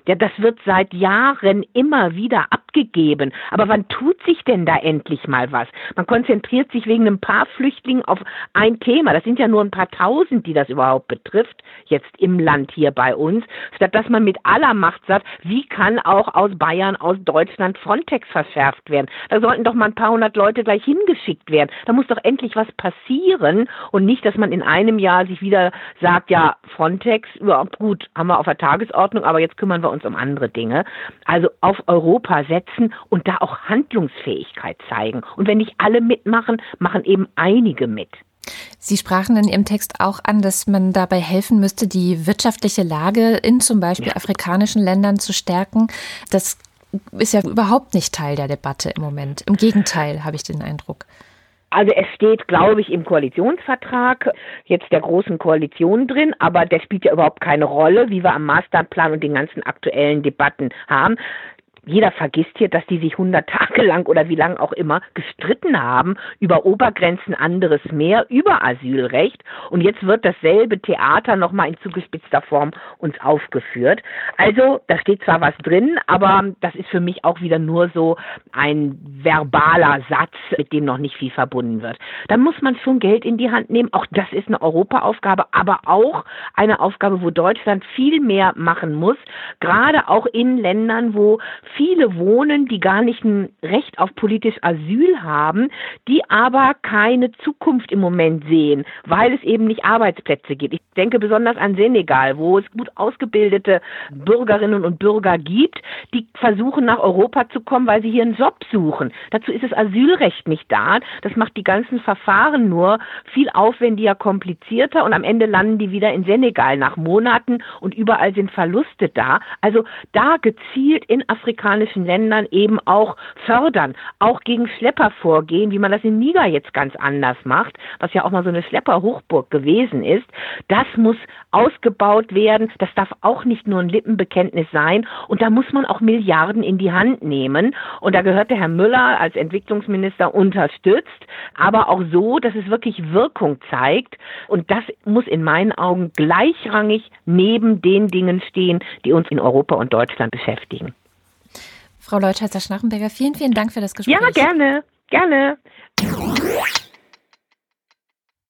Ja, das wird seit Jahren immer wieder abgegeben. Aber wann tut sich denn da endlich mal was? Man konzentriert sich wegen ein paar Flüchtlingen auf ein Thema. Das sind ja nur ein paar tausend, die das überhaupt betrifft, jetzt im Land hier bei uns, statt dass man mit aller Macht sagt, wie kann auch aus Bayern, aus Deutschland Frontex verschärft werden? Da sollten doch mal ein paar hundert Leute gleich hingeschickt werden. Da muss doch endlich was passieren und nicht, dass man in einem Jahr sich wieder sagt, ja, Frontex, überhaupt gut, haben wir auf der Tagesordnung, aber jetzt kümmern wir uns um andere Dinge. Also auf Europa setzen und da auch Handlungsfähigkeit zeigen. Und wenn nicht alle mitmachen, machen eben einige mit. Sie sprachen in Ihrem Text auch an, dass man dabei helfen müsste, die wirtschaftliche Lage in zum Beispiel ja. afrikanischen Ländern zu stärken. Das ist ja überhaupt nicht Teil der Debatte im Moment. Im Gegenteil, habe ich den Eindruck. Also es steht, glaube ich, im Koalitionsvertrag jetzt der großen Koalition drin, aber der spielt ja überhaupt keine Rolle, wie wir am Masterplan und den ganzen aktuellen Debatten haben jeder vergisst hier, dass die sich hundert Tage lang oder wie lang auch immer gestritten haben über Obergrenzen anderes mehr, über Asylrecht. Und jetzt wird dasselbe Theater nochmal in zugespitzter Form uns aufgeführt. Also, da steht zwar was drin, aber das ist für mich auch wieder nur so ein verbaler Satz, mit dem noch nicht viel verbunden wird. Da muss man schon Geld in die Hand nehmen. Auch das ist eine Europaaufgabe, aber auch eine Aufgabe, wo Deutschland viel mehr machen muss. Gerade auch in Ländern, wo viele wohnen, die gar nicht ein Recht auf politisch Asyl haben, die aber keine Zukunft im Moment sehen, weil es eben nicht Arbeitsplätze gibt. Ich denke besonders an Senegal, wo es gut ausgebildete Bürgerinnen und Bürger gibt, die versuchen nach Europa zu kommen, weil sie hier einen Job suchen. Dazu ist das Asylrecht nicht da. Das macht die ganzen Verfahren nur viel aufwendiger, komplizierter und am Ende landen die wieder in Senegal nach Monaten und überall sind Verluste da. Also da gezielt in Afrika afrikanischen Ländern eben auch fördern, auch gegen Schlepper vorgehen, wie man das in Niger jetzt ganz anders macht, was ja auch mal so eine Schlepperhochburg gewesen ist. Das muss ausgebaut werden. Das darf auch nicht nur ein Lippenbekenntnis sein. Und da muss man auch Milliarden in die Hand nehmen. Und da gehört der Herr Müller als Entwicklungsminister unterstützt, aber auch so, dass es wirklich Wirkung zeigt. Und das muss in meinen Augen gleichrangig neben den Dingen stehen, die uns in Europa und Deutschland beschäftigen. Frau Leutheiser-Schnarrenberger, vielen, vielen Dank für das Gespräch. Ja, gerne, gerne.